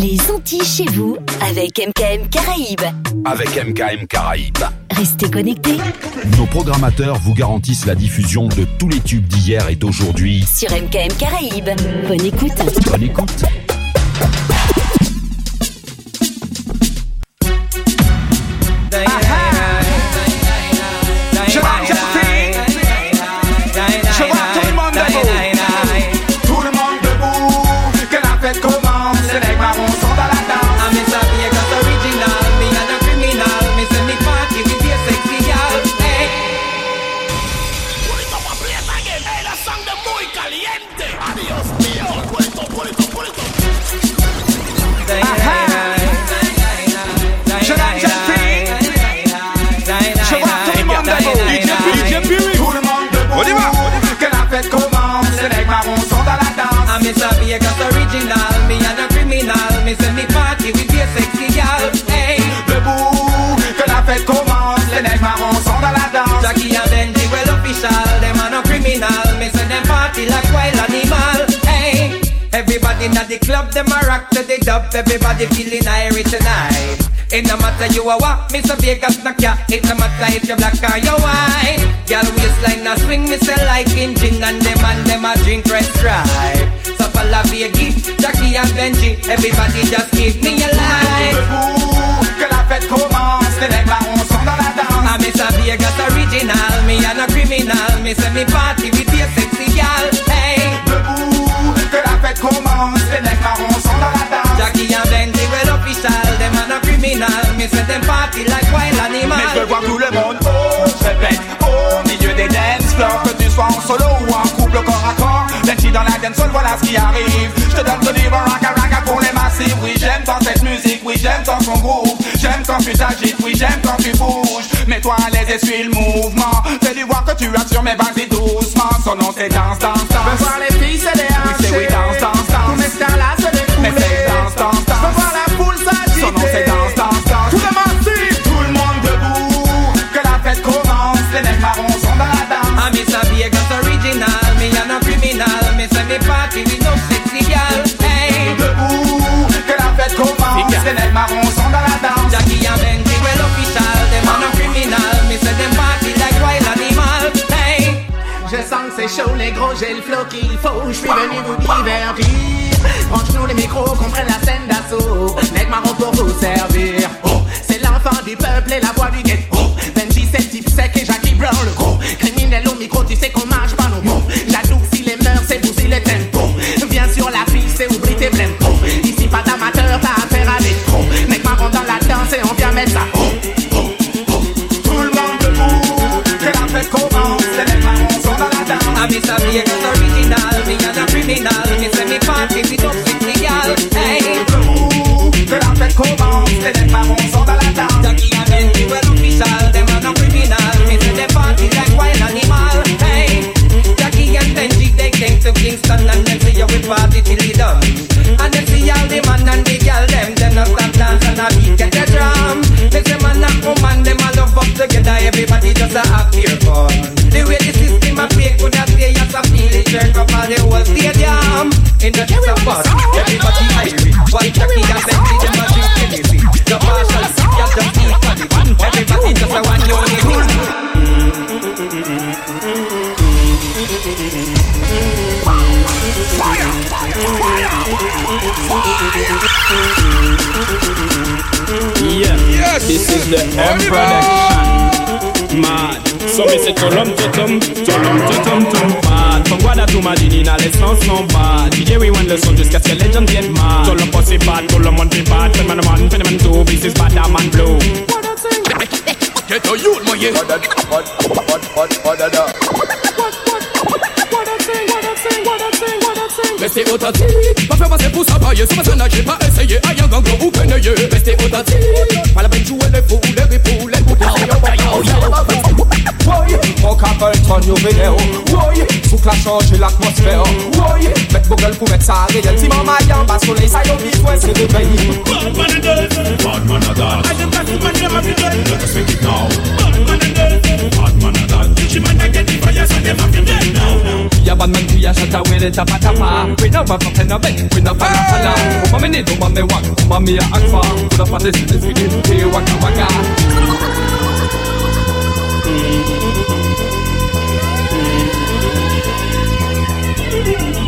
Les Antilles chez vous avec MKM Caraïbes. Avec MKM Caraïbes. Restez connectés. Nos programmateurs vous garantissent la diffusion de tous les tubes d'hier et d'aujourd'hui. Sur MKM Caraïbes. Bonne écoute. Bonne écoute. Inna the club, them a rock to the dub. Everybody feeling irie tonight. It no matter you a what, Mr. Vegas knock ya. It no matter if you black or you white. Girl waistline a swing, me say like engine, and them and them a drink red stripe. So follow Vegas, Jackie and Benji, everybody just give me a line. que la fête commence, les nègres là on sont dans la danse. I'm Mr. Vegas original, me and a criminal. Me say me party with your sexy gal. Hey, commence, les nègres marrons sont dans la danse. Jackie and Benji, well official, them and a criminal. Me say them party like wild animal. Mais je veux voir tout le monde, oh, je répète, au milieu des dance floors, que tu sois en solo ou en couple corps à corps. Benji dans la dance hall, voilà ce qui arrive. Je te donne ce livre, raga raga pour les massifs. Oui, j'aime tant cette musique, oui, j'aime tant son groupe. J'aime quand tu t'agites, oui, j'aime quand tu bouges. Mets-toi à l'aise et suis le mouvement. Fais-lui voir que tu assures, mais vas-y doucement. Son nom c'est danse, danse, danse. Chaud, les gros, j'ai le flow qu'il faut. Je suis venu vous divertir. Branche-nous les micros, qu'on prenne la scène d'assaut. Nègre marron pour vous servir. Mr. Vegas original, me a criminal. Me say me party with no sexy gal. Hey, Debout. Que la fête commence. Les nègres marrons sont dans la danse. Jackie and Benji, well official, them and a criminal. Me say them party like wild animal. Hey, Jackie and Benji, they came to Kingston and them say you we party till we done. And them see all the man and the girl, them them no stop dance and a beat get the drum. They say man and woman, them all love up together. Everybody just a have a feel up all the whole stadium. In the just a bus, everybody Irish. While Jackie and Benji, them a drink Hennessy. The partial, you just see funny. Everybody just a one you only Yeah, yes. this is the M production. Mad. So me say tolom totom, tolom totom tom mad. From Guada to Madinina, l'essence non bad. DJ we want le son jusqu'à ce que les gens viennent mad. Tout le bad, tout le monde est bad. Phénomène man, two, this is bad, man blow. Get a youth, my yeah. What, what, what, what, what, what, Restez authentique, pas faire passer pour Sur ma scène, j'ai pas essayé, aïe un gango ou pénéyer Restez authentique, pas la peine de jouer les fous, les ripoux, les bouteilles Boy, mon Apple ton yo vidéo Woy, souk la change l'atmosphère. Woy, met Google pou met sa réel. Ti man mayan, bas soleil sa yo bitwe se réveille Bad man and girls Bad man and dance I got to man them a fi dead. Let us make it now Bad man and girls Bad man and man a get the fire so them a fi now Ya bad man kuya shata wele tapa tapa along We no have a pen a bet, we no fall off along Woman me need, woman me want, woman me a act for Put up a this, this we did, here waka waka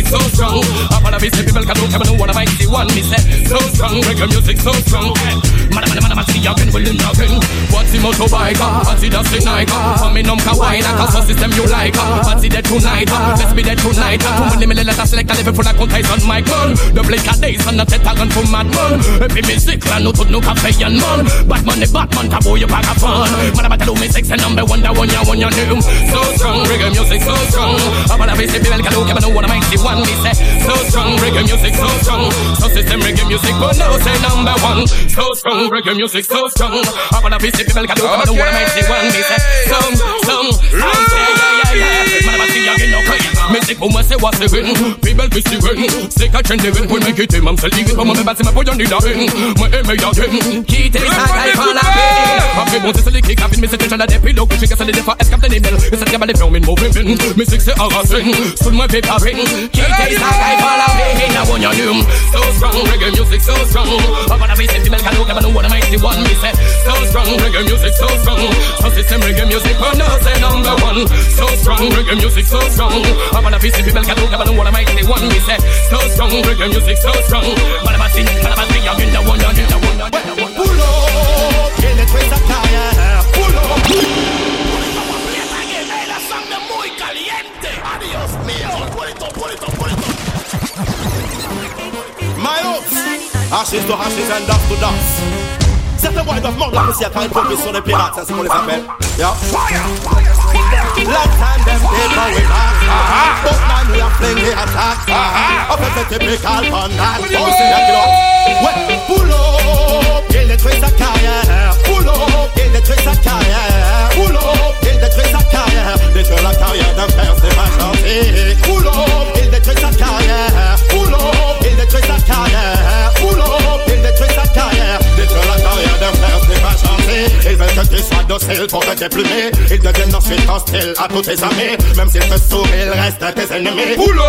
so strong. I wanna be see people can look, I know what I mind They want me say, so strong Reggae music so strong. Man, man, man, man, see again, will you nothing. What's the motorbiker, what's ah, the dusty nighter For ah. me, num kawaii, ah, cause the system you like What's the tonight, let's be dead tonight Too many million letters select a level full of contains on my gun. The blink of days and the tet a gun for madman Every music, la no to no cafe and man. Batman, the Batman, tabo you bag of fun. Man, about to do me six number one, that one, ya one, ya new. So strong, reggae music so strong. I'm gonna be people can look, I know what I might see one me say So strong, reggae music so strong. So system reggae music, but no say number one. So strong, reggae music so strong. I'm gonna be people can look, I know what I might see one me say Some, some, some say yeah, yeah, yeah Man, I'm see again, no crazy Music pour moi c'est what c'est win. People s'y win C'est qu'à changer win Pour me quitter même c'est ligue Pour moi me battre ma poille en dit la haine Moi aimer ya win Quitter sa gueule par la paix Après bon c'est celui qui capine Mais c'est déjà la dépilo Que j'ai cassé les défauts Est-ce captain email Et ça tient les films Une mauvaise vin Musique c'est harassing Sous moi fait pas ring. Quitter sa gueule par la paix Now one your doom So strong Reggae music so strong. I wanna be safety man Can look I know what I might see one Me say. So strong Reggae music so strong. So system reggae music But no say number one. So strong Reggae music so strong I wanna be see people what see one say So strong Reggae music so strong But I'm a But I'm a I'm the one in the one in the one Pull up, a. Pull up. Ashes to ashes and dust to dust. Certains boys doivent mordre la poussière quand ils progressent sur les pirates, c'est qu'on les appelle. Yeah. Long time them paper we back. But man we are playing the attack. Up typical that you Well, pull up, kill the twist of. Pull up, kill the twist of. Pull up, kill the twist of carrier. The girl of carrier them first they must not see. Pull up, kill the twist of. Pull up, kill the twist of. Pull up. Gentil Ils veulent que tu sois docile pour te déplumer Ils deviennent ensuite hostiles à tous tes amis. Même s'ils te sourient, ils restent tes ennemis. Boulot!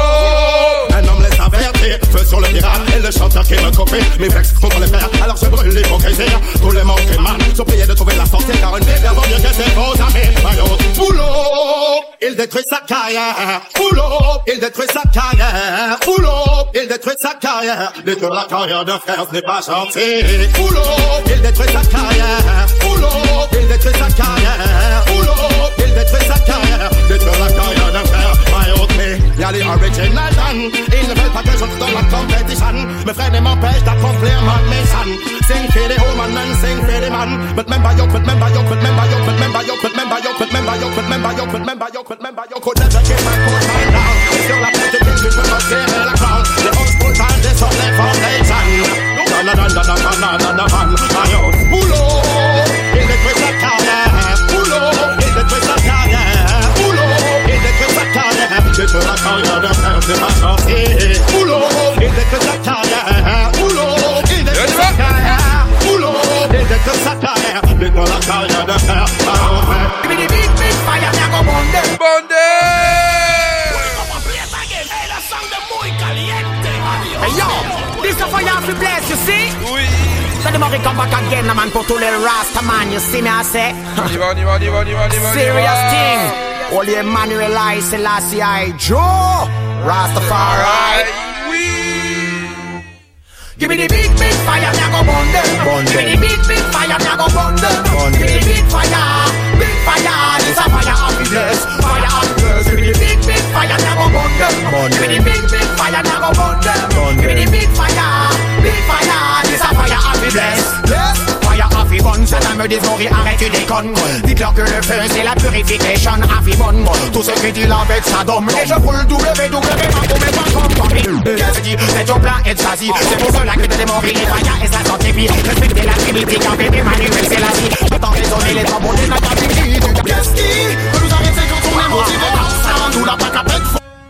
Un homme les avertit Feu sur le pirate et le chanteur qui me copie Mes vexes contre les pères Alors je brûle l'hypocrisie Tous les manques man sont priés de trouver la sortie Car une vie vaut mieux que ses faux amis. Maillot Boulot Il détruit sa carrière. Boulot Il détruit sa carrière. Boulot Il détruit sa carrière. Détruire la carrière d'un frère ce n'est pas gentil. Boulot Il détruit sa carrière. Boulot Il détruit sa carrière. Boulot Il détruit sa carrière. Détruire la carrière les original done Ils ne veulent pas que je dans la competition Mes frères m'empêchent d'accomplir ma mission Sing for the woman and sing for the man But remember you, but remember you, but remember you, but remember you, but remember you, but remember you, but remember you, but remember you, but remember you could never get my man down Sur la tête de King, je peux pas serrer la crown The old school time, this on the foundation Na na na na na na na na na the man of the Ulo, ele que sataya Ulo, ele que sataya Ulo, ele que sataya They gonna call you the hell Give me the beat, beat, fire, me go bonde Bonde Hey yo, this the fire of the bless, you see? Oui. So the money come back again, man put to little rasta man, you see me, I say. Serious thing. Only Emmanuel I, Selassie I, Joe. Rastafari. Oui. Give me the big, big fire, me a go burn them. Burn Give me the big, big fire, me a go burn them. Burn Give me the big fire. big fire, this a fire bless. Fire bless. Give me the big, big fire, now go burn them. Give me the big, big fire, now go burn them. Give me the big fire, big fire, this a fire of the Affibon, ça me dévorer, arrête tu déconnes. Dites-leur que le feu c'est la purification Affibon, tout ce qui dit avec sa dôme Et je brûle www.com Qu'est-ce qui c'est ton plan et choisi C'est pour cela que t'es il est fire et sa santé vie Respectez la tribu, quand bébé Manuel c'est la vie. Je t'en raisonner les tambours de la captivité Qu'est-ce qui peut nous arrêter quand on est motivé comme ça Nous la pas qu'à peine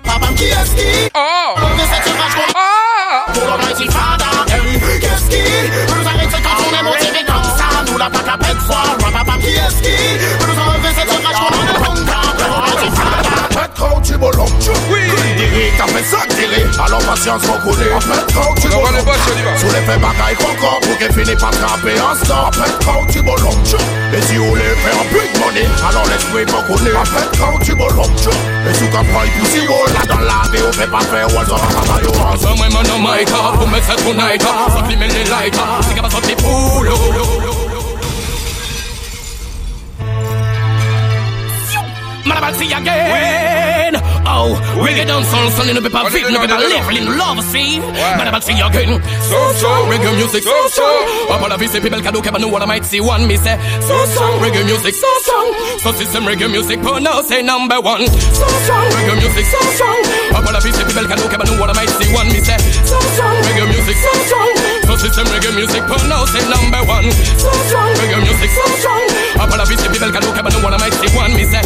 Papa qui est-ce qui Oh. On de se rage pour l'Almighty Father la à qui est ski. Vous nous enlevez cette rage qu'on a de Honda, oui, fait ça alors patience qu'on connaît En fait trop Sous les faits pour qu'elle finisse par en stop Et si vous voulez faire un peu de alors l'esprit connaît Et sous qu'un point si là dans la on fait pas ça pour me faire Man, see again. Oh, reggae down soul, son, ne peut pas vivre, ne peut pas live in oh, love, see. Man, about see again. So, so, reggae music, so, so. Up on vie, c'est people cadeau, qu'elle nous, what I might see one, me say. So, so, reggae music, so, so. So, system reggae music, but now say number one. So, so, reggae music, so, so. Up on vie, c'est people cadeau, qu'elle nous, what I might see one, me say. So, so, reggae music, so, so. So, system reggae music, but now say number one. So, so, reggae music, so, so. Up on vie, c'est people cadeau, qu'elle nous, what I might see one, me say.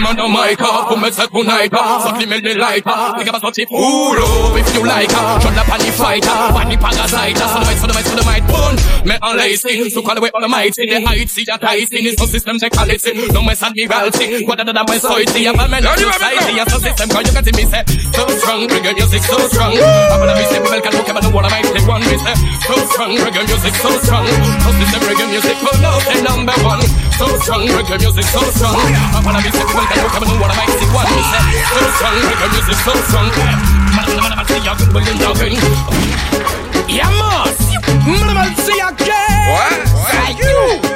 Man on my car, pour me female they like Think about what you fool up If you like Shut up on the fighter Body parasite So the might, so the might, so the might Bun Me on lacing So call away all the might The height, see that I see It's no system they No mess and me reality What the damn so it's I'm a man Now you have it So system Cause you can me say So strong Reggae music so strong I'm gonna be People can look at Know what I might say One me say So strong Reggae music so strong So system reggae music But no say number one. So strong Reggae music so strong. I'm gonna be say People can look at me Know what I might One. So strong Reggae music so strong. Man, man, Yeah, man. Man, say again What?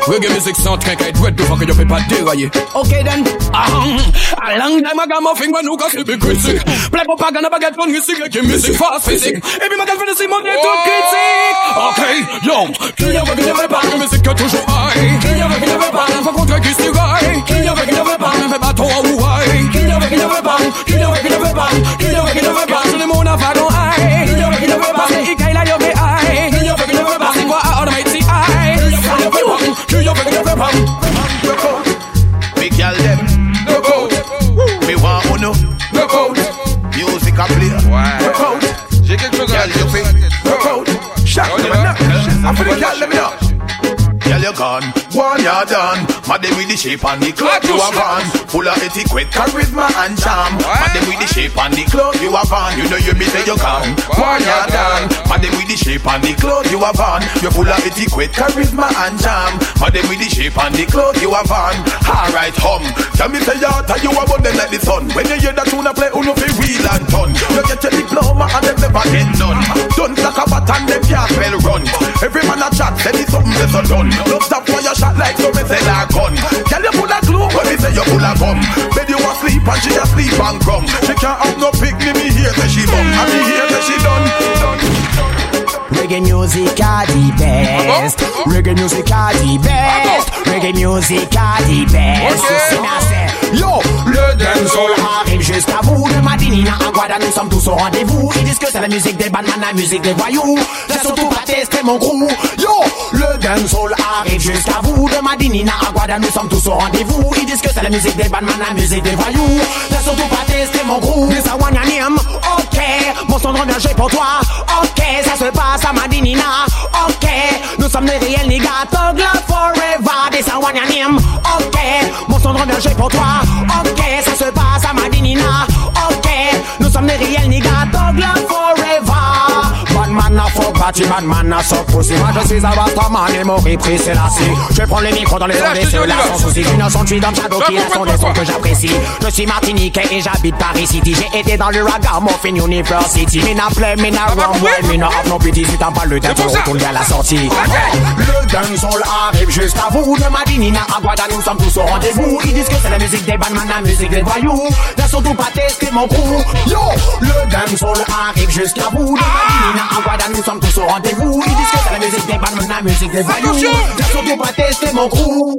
Reggae music sans train qu'à être devant que y'en fait pas dérailler. Ok then, ah. aham, a long time I got my finger new cause it be critic. Play pop again, I baguette on music like music fast physique. Et puis ma gueule fait de Simone et tout critique. Ok, yo, qui y'en veut ne veut pas, reggae music que toujours aille. Qui y'en veut ne veut pas, faut qu'on qui se déraille. Qui y'en veut ne veut pas, ne fait pas ton ouaille. Qui y'en veut ne veut pas, qui y'en veut ne veut pas, qui y'en veut ne pas, tout le monde a pas. Qui ne pas, qui n'avait pas. Big girl them Look out. Me want uno Look out. Music a play Ouais. J'ai quelque chose à Girl dire. Look out y them va. a knock I feel the girl let me know Girl you gone, one you done Mad them with the shape and the clock you have on Full of etiquette, charisma and charm. Mad them with the shape and the clothes you have on You know you me say you come, one you done Mad them with the shape and the clothes you have on You full of etiquette, charisma and charm. Mad them with the shape and the clothes you have on Alright hum, can me say you tell you about them like the sun. When you hear that tune I play, uno fi wheel and turn You get your diploma and them never get done Done like a bat and them can't spell run. Every man a chat, say it's something that's done. Don't stop for your shot like so me say like gun Tell you full of glue, when me say you full of gum Bed you asleep and she asleep and crumb. She can't have no pick, me here say she bum. And me here say she done Reggae music are the best. Reggae music are the best. Reggae music are the best. Ma. Yo, le dancehall arrive jusqu'à vous. De Madinina à Guada, nous sommes tous au rendez-vous. Ils disent que c'est la musique des bandman, la musique des voyous. J'ai surtout pas testé mon crew. Yo, le dancehall arrive jusqu'à vous. De Madinina à Guada, nous sommes tous au rendez-vous. Ils disent que c'est la musique des bandman, la musique des voyous. J'ai surtout pas testé mon crew. This a one name. Ok, mon son de revient pour toi. Ok, ça se passe à Ok, nous sommes des réels niggas. Love forever. A one. Ok, mon son de revient pour toi. Ok, ça se passe à Madinina. Ok, nous sommes des réels niggas. Love forever. Bad man a fuck party bad man à son pussy. Moi je suis un Rastaman et mon repris c'est la Je prends le micro dans les ondes et ceux-là sans souci. Je suis dans le shadow qui sont des sons que j'apprécie. Je suis martiniquais et j'habite Paris City. J'ai été dans le Ragamuffin University. Mina play, mina rum, well, mina have no pity. Si t'as pas le temps, retournes à la sortie. Le dancehall arrive jusqu'à vous. De Madinina à Guada, nous sommes tous au rendez-vous. Ils disent que c'est la musique des bandman, la musique des voyous. N'a surtout pas testé mon crew. Yo, le dancehall arrive jusqu'à vous. De Madinina à Guada, nous sommes tous au rendez-vous. Ils disent que c'est la musique des bandman, la musique des voyous. N'a surtout pas testé mon crew.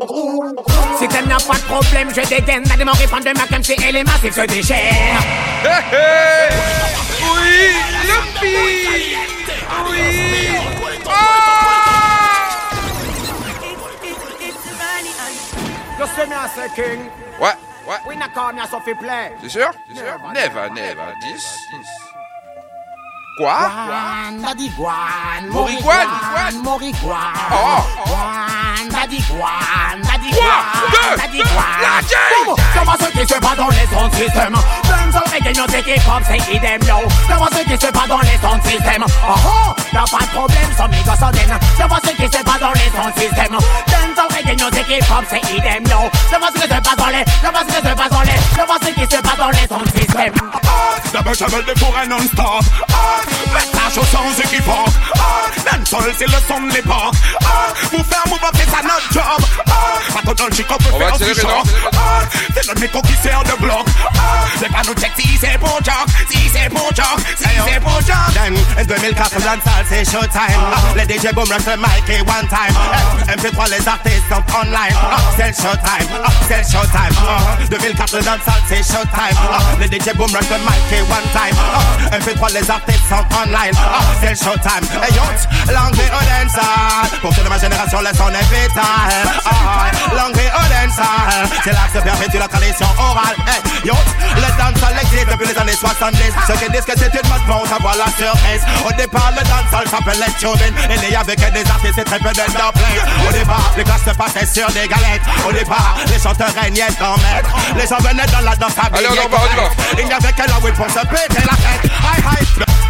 Si t'aimes n'a pas de problème, je dégaine. T'as des morts de ma comme c'est elle est massif se hey. Oui, le pire. Oui. Ah. Just me a king. Ouais, ouais. We not call me Sophie play. C'est sûr? C'est sûr? Never, never. 10. Quoi Guan, daddy guan, Moriguan, moriguan, moriguan. Oh, oh. Guan, daddy guan, daddy guan, daddy guan. Comment ce qui se passe dans les sons système Dans son reggae, nos équipes pop, c'est idem, yo. Comment ce qui se passe dans les sons système Oh oh, y'a pas de problème, sans mi gossodène Comment ce qui se passe dans les sons système Dans son reggae, nos équipes pop, c'est idem, yo. Comment ce qui se passe dans les, comment ce qui se passe dans les Comment ce qui se passe dans les sons système Double trouble de fourré non-stop. Ah, Métage au sans équivoque Ah, Dancehall c'est le son de l'époque Ah, Vous faire move up c'est ça notre job. Ah, Pas dans le chic on peut faire non, choc Ah, C'est le métro qui sert de bloc. Ah, C'est pas nous check si c'est pour jock Si c'est pour jock Si c'est pour jock Then en 2004 dancehall c'est showtime. Ah, Les DJ boom rush le mic et one time. Eh, MP3 les artistes sont online. Ah, C'est le showtime. Ah, C'est le showtime. Ah, 2004 dancehall c'est showtime. Ah, Les DJ boom rush le mic et one time. Ah, MP3 les artistes sont online. Ah, C'est showtime. Hey yo, langue au dancehall Pour toute ma génération le son vital Ah, Langue au dancehall C'est là que se perpétue la tradition orale Hey yo, le dancehall existe depuis les années 70 Ceux qui disent que c'est une mode vont savoir la surprise Au départ le dancehall tubing Il y avait que des artistes et très peu de dumpling Au départ les classes se passaient sur des galettes Au départ les chanteurs régnaient en maître Les gens venaient dans la danse Allez, on en va, on y va. Il n'y avait que weed pour se péter la tête Hi hi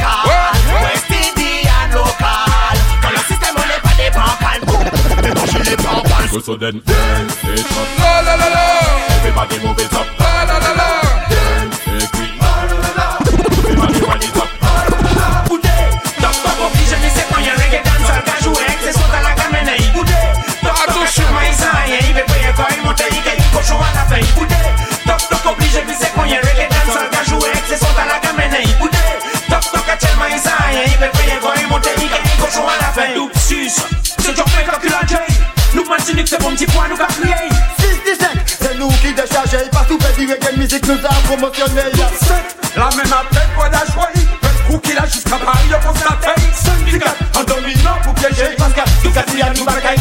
radical Ouais, ouais. West Indian local Quand le système on n'est pas des bancales Débrancher les bancales So then up, La la la la. everybody move it up, Mwen loup sus, se jok men kakula jay Loup man sinik se bon ti pwa nou ka kriye 6-17, se nou ki de chaje Pasou mizik nou a promosyone 7, la men apen kwa da jwoy Mwen kou ki la jiska pari yo konstatay 5-4, an dominan pou pyeje 4-4,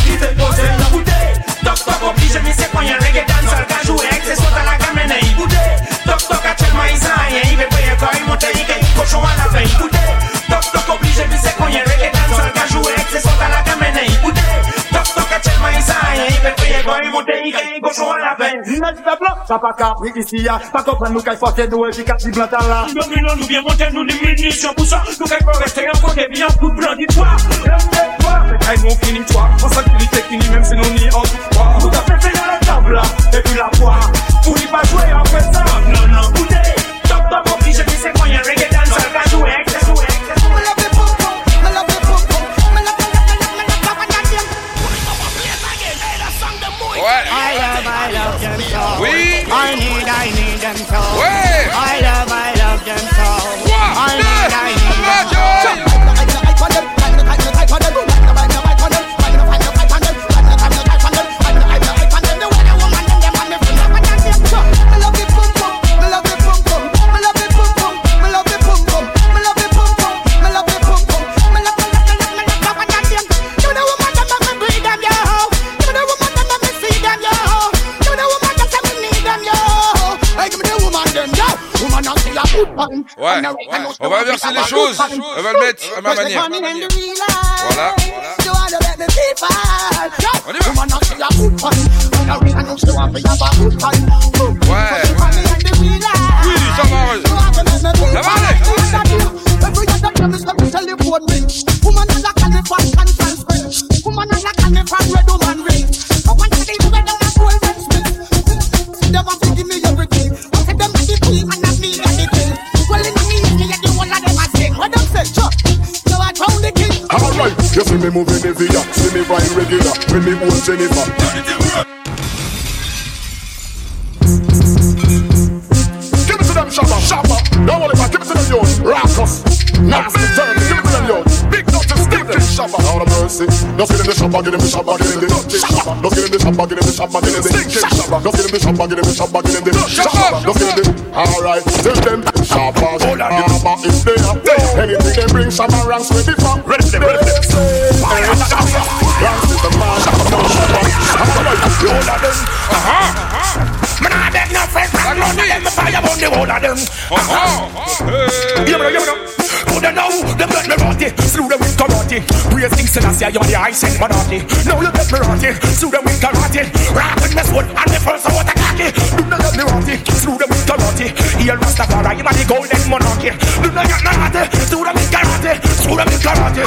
gagne cochon à la fin Il a dit blanc, ça pas qu'à ici Pas comprendre nous qu'à forcer nous efficace du blanc à là Nous nous bien monter, nous des munitions pour ça. Nous qu'à rester encore des biens pour blanc d'histoire. L'aime-toi, mais nous finit toi. En sécurité ni même si nous ni en tout. Nous qu'à fait la table et puis la boire. Pour n'y pas jouer après ça. les choses. Elle va le mettre à ma manière. Voilà. On y va. Ouais. Oui, ça va. Ça va aller. Woman, I can't find, can't find, woman, I can't find, red woman, me moving the via, see me rhyme regular, when me own Jennifer. Give it to them, Shabba, Shabba. Don't worry about, give it to them, yo. Raucous, nasty, dirty. Give it to them, yo. Big dirty, stinking Shabba. Lord of mercy. Just get him the Shabba, get him the Shabba, get him the Shabba. Just get him the Shabba, get him the Shabba, get him the Shabba. Just get him the Shabba, get him the Shabba, get him the Shabba. Just get him the. Alright, tell them Shabba, Shabba is Anything they bring, Shabba ranks ready for. Ready, ready, ready. Ranks is the man. Shabba, Shabba. All of them. Uh-huh. Man, I beg no friends, I know them, I fire on the whole of them. Uh-huh. You know, you know. They know? Them let me rot it, slew them with karate. Praise King Selassie, you're the ice and monarchy. Now you let me rot it, slew them with karate. Rap with me sword, and the first I want to cocky. Do not let me rot it, slew them with karate. Here Rastafari, you are the golden monarchy. Do not get me rot it, slew them with karate. Slew them with karate.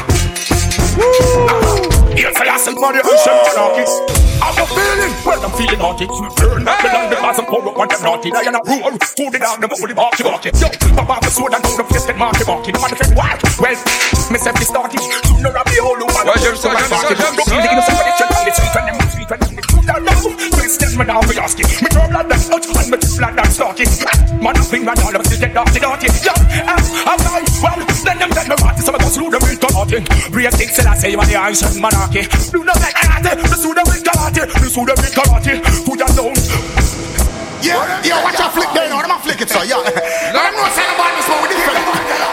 Woo! Here Selassie, money and Shem Monarchy. How you feeling? Well, I'm feeling naughty. Turn up the land, the mass and pour up on them naughty. I am a rule, hold it down, the bully barky barky. Yo, off the sword and the face, get marky barky. The man said, why? Well, myself is starting. Sooner or later, all over. Ouais, j'aime ça, j'aime ça, j'aime ça. Christian, man, now we ask it. Me throw blood that's out and me blood that's starting. Man, I think all of us is dead, dirty, dirty. Yo, I'm like, well, then them dead, me to some of us slew them with karate. Things, and I say, you are the ice and monarchy. Do not like karate, slew them with karate. Me slew them with karate. Put that down. Yeah, yeah, watch out flick there, now, I'm flick it, so yeah. Let them know say about this one with different.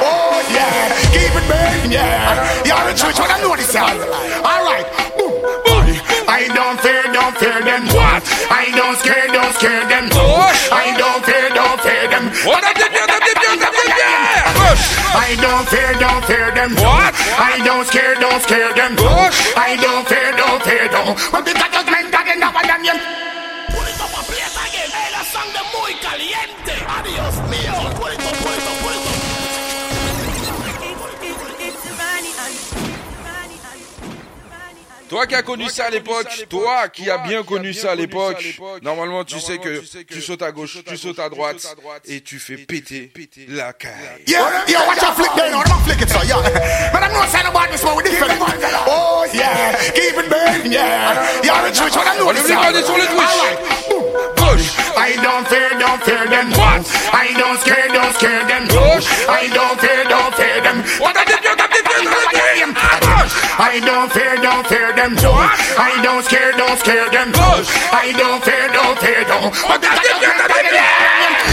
Oh yeah, keep it burning, yeah. You're the church, but I know this. All right, boom, boom. I don't fear, don't fear them. What? I don't scare, don't scare them. I don't fear, don't fear them. What? I don't fear, don't fear them. What? I don't scare, don't scare them. I don't fear, don't fear them. But the judgment again, now I am Toi qui as connu ça à l'époque, toi qui as bien connu ça à l'époque, normalement tu sais que tu sautes à gauche, tu sautes à droite et tu fais péter la caille. Yeah, yeah, watch out flick there, now, I'm flick it, so yeah. But I'm not saying about this one with different. Oh yeah, keep it burning, yeah. You're the church, but I know On this, n'oublie pas d'être sur le Twitch. Push. I don't fear, don't fear them. What? I don't scare, don't scare them. Push. I don't fear, don't fear them. What I don't fear, don't fear them. What? I don't scare, don't scare them. I don't fear, don't fear them. What I did, you got the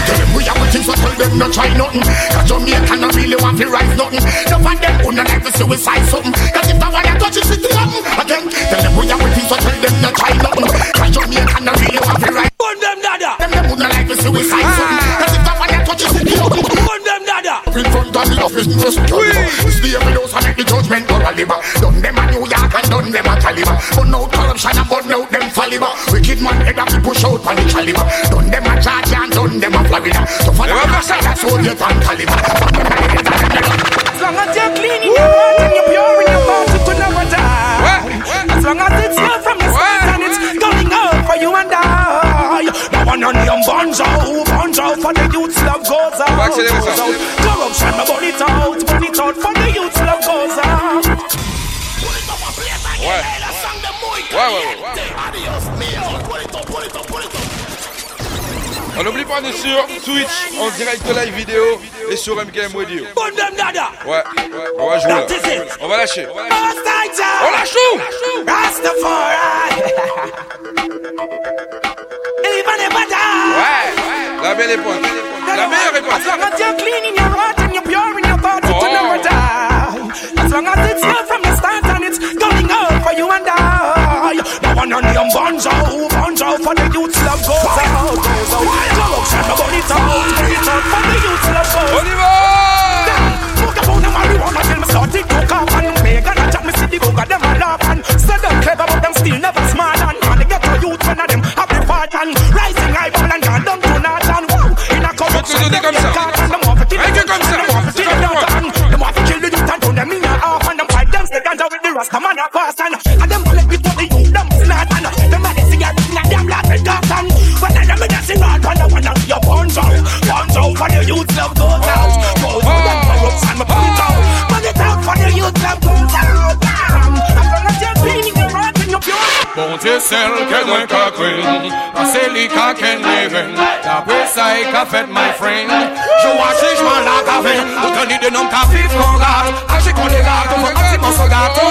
Tell them we have a thing, so tell them not try nothing. Cause Jamaica no really want to rise nothing. None of them who not like to suicide something. Cause if I want to touch it, it's nothing. Again, tell them we have a thing, so tell them not try nothing. Cause Jamaica no really want to rise. Burn them dada. Who not like to suicide something. Cause if I want to touch it, it's nothing. Burn them dada. In front of the office, just up in house and make the judgment go Caliber. Done them a New York and done them a Caliber. Burn out corruption and burn out them Faliber. Wicked man head up push out on the caliber. Done them a Georgia and done them a Florida. So for the outside, that's all you can Caliber. As long as you're clean in your heart and you're pure in your thoughts, it will never die. As long as it's On them bonzo, bonzo for the youths love goes out. Va accélérer ça. goes out. Corruption, I burn it out, burn it out for the youths love goes out. Ouais. Ouais, ouais, ouais. On n'oublie pas, on est sur Twitch en direct live vidéo et sur MKM Radio. Ouais, on va jouer là. On va lâcher. On lâche tout. Even if I die. Ouais, la belle époque. La meilleure As long as you're clean in your heart and you're pure in your thoughts, it will never die. As long as it's not from the start and it's going out for you and I. Now one on them bonzo, oh, bonzo oh, for the youths love goes out, goes out. Corruption, I burn it out, burn for the youths love goes out. On y up on the marijuana till me start it cook up and have the part and rising eyeball and down to north and wow. In a corruption them comme get caught and them want to kill them them want to kill them comme out them want to kill the youth and turn them in a half and them fight them stay ganja with the rasta man a fast and and them bullet with the youth them snart and them a this cigarette and them last with and when them a dancing hard and them wanna. See your bonzo bonzo for the youth love se sel ke mwen ka kwen Pase li ka ken leven Dapre sa e ka fet my friend. Jou achish man la ka ven Ou kan ni de nom ka fif kon gat Ache kon de gat Ou mwen ati kon so gato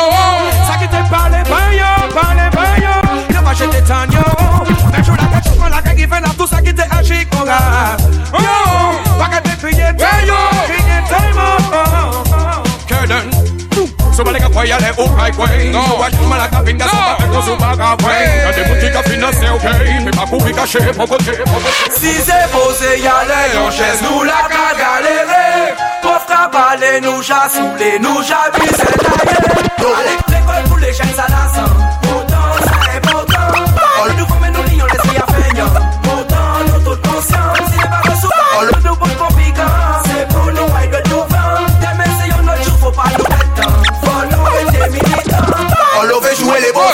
Sa ki te pale banyo Pale banyo Yo pa jete tan yo. Men jou la ke chou la ke given up Tout sa ki te achi kon Yo Somebody can fire the hook right way. No, like a finger, back a ok. Mais ma est cachée. Si c'est posé, y aller en chaise, nous la qu'à galérer. Pauvre cabalet, nous j'a nous j'a visé, Allez, l'école pour les jeunes, ça l'assemble.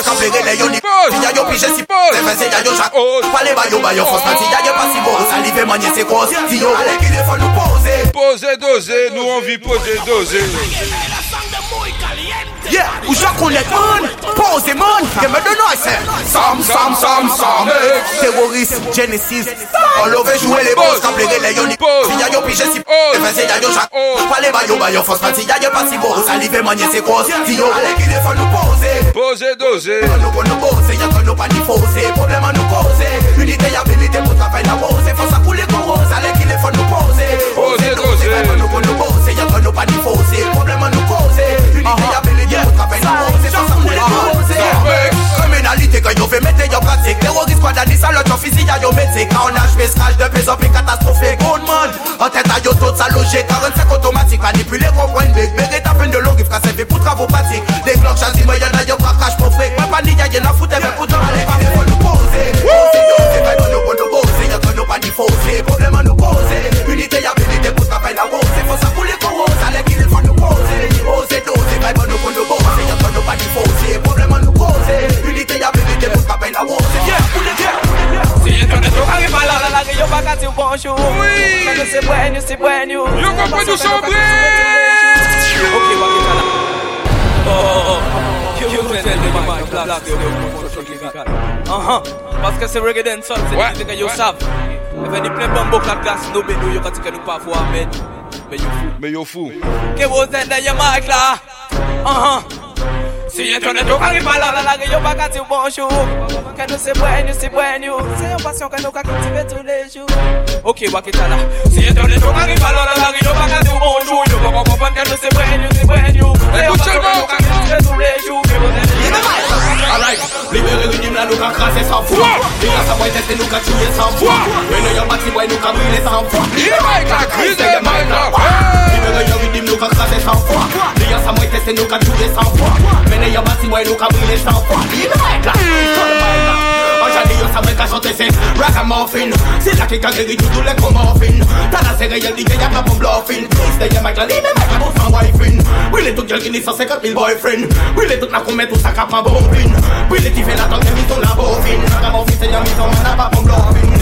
kapere le yo ni Si ya yo pije si Se fe se ya yo chak Pale ba yo ba yo fos Pati. Ya yo pasi bo Salive manye se kos. Si yo ale ki defon nou pose. Pose doze, nou anvi pose doze Yeah, ou jwa konet man pose man, que me donne c'est Sam, Sam, Sam, Sam, terroriste, Genesis. On love jouer les boss, quand plairait les yoni. Si y'a yo pige si pose, c'est y'a yo chaque Pas les bayo bayo, faut se si y'a yo pas si beau Salive manier c'est quoi, si yo Allez qu'il faut nous poser Poser, doser. Nous qu'on nous pose, y'a que nous pas ni fausser Problème à nous causer, unité habilité pour travailler la rose Faut ça couler qu'on rose, allez qu'il faut nous poser Poser, doser. Nous qu'on nous pose, y'a que nous pas ni fausser Problème à nous causer, unité y habilité pour travailler la rose Faut ça couler qu'on rose Criminalité quand yo fait mettre yo pratique Terroriste quoi d'année salote en physique y'a yo métier Quand on a joué crash de peso puis catastrophique Good man, en tête à yo tout ça logé 45 automatique, manipuler comprendre Big big ta peine de longue, il fera servir pour travaux pratiques Des cloques chassis, moi y'en a yo pas cash pour fric Même pas ni y'a y'en a foutre, mais pourtant allez qu'il faut nous poser Poser, doser, mais nous pour nous poser Y'a que nous pas ni fausser, problème à nous poser Unité y habilité pour travailler la ça couler qu'on rose, allez pour travailler la rose Faut ça couler qu'on rose Si internet yo la la yo baka ti bonjour Oui. Quand c'est bueno, c'est bueno Yo comprends nous sombre. Ok, Oh, oh, oh Yo, yo, tell me my black Uh-huh Parce que c'est reggae dancehall, c'est que yo savent Et ben, ils plein bambo la glace, nous ben nous yo quand que nous pas voir mais Mais yo fou Mais yo fou. Que vous êtes dans your mic là Uh-huh Si internet yo kage pala la la yo baka ti bonjour Que nous c'est bueno, c'est bueno C'est une passion que nous ka cultiver tous les jours Ok, wakitala Si internet yo kage pala la la yo baka ti bonjour Yo comprendre que nous c'est bueno, c'est bueno C'est une passion que nous ka cultiver tous les jours Que vous êtes Alright, là nous qu'a crasé sans foi Et là ça va tester nous qu'a tué sans foi Mais nous y'a bâti boy nous qu'a brûlé sans foi Yeah, Mike, la crise de Mike, là. Libéré le rhythm nous qu'a crasé sans foi Et là ça va tester nous qu'a tué sans foi Mais nous boy nous qu'a brûlé sans foi Libéré la crise de Mike là Aujourd'hui yo savais qu'à chanter c'est ragamuffin C'est là qui qu'a guéri tout tous les commorphines T'as la série y'a dit y'a pas pour bluffing Please stay là, libéré Mike là pour sans wifing Oui tout gel qui n'y 150 000 boyfriend man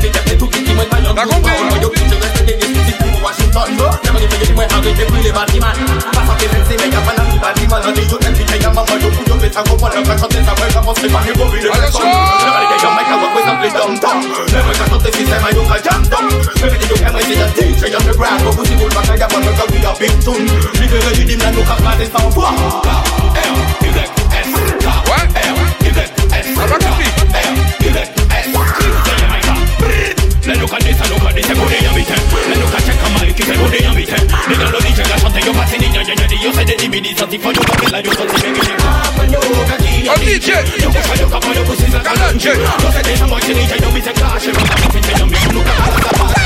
T'as compris? Le localista, localista, con ella viste Le localista, camari, que se con ella viste Nigga, lo dice, la chante, yo pasé niña, ya, ya, yo Oh, yo me nunca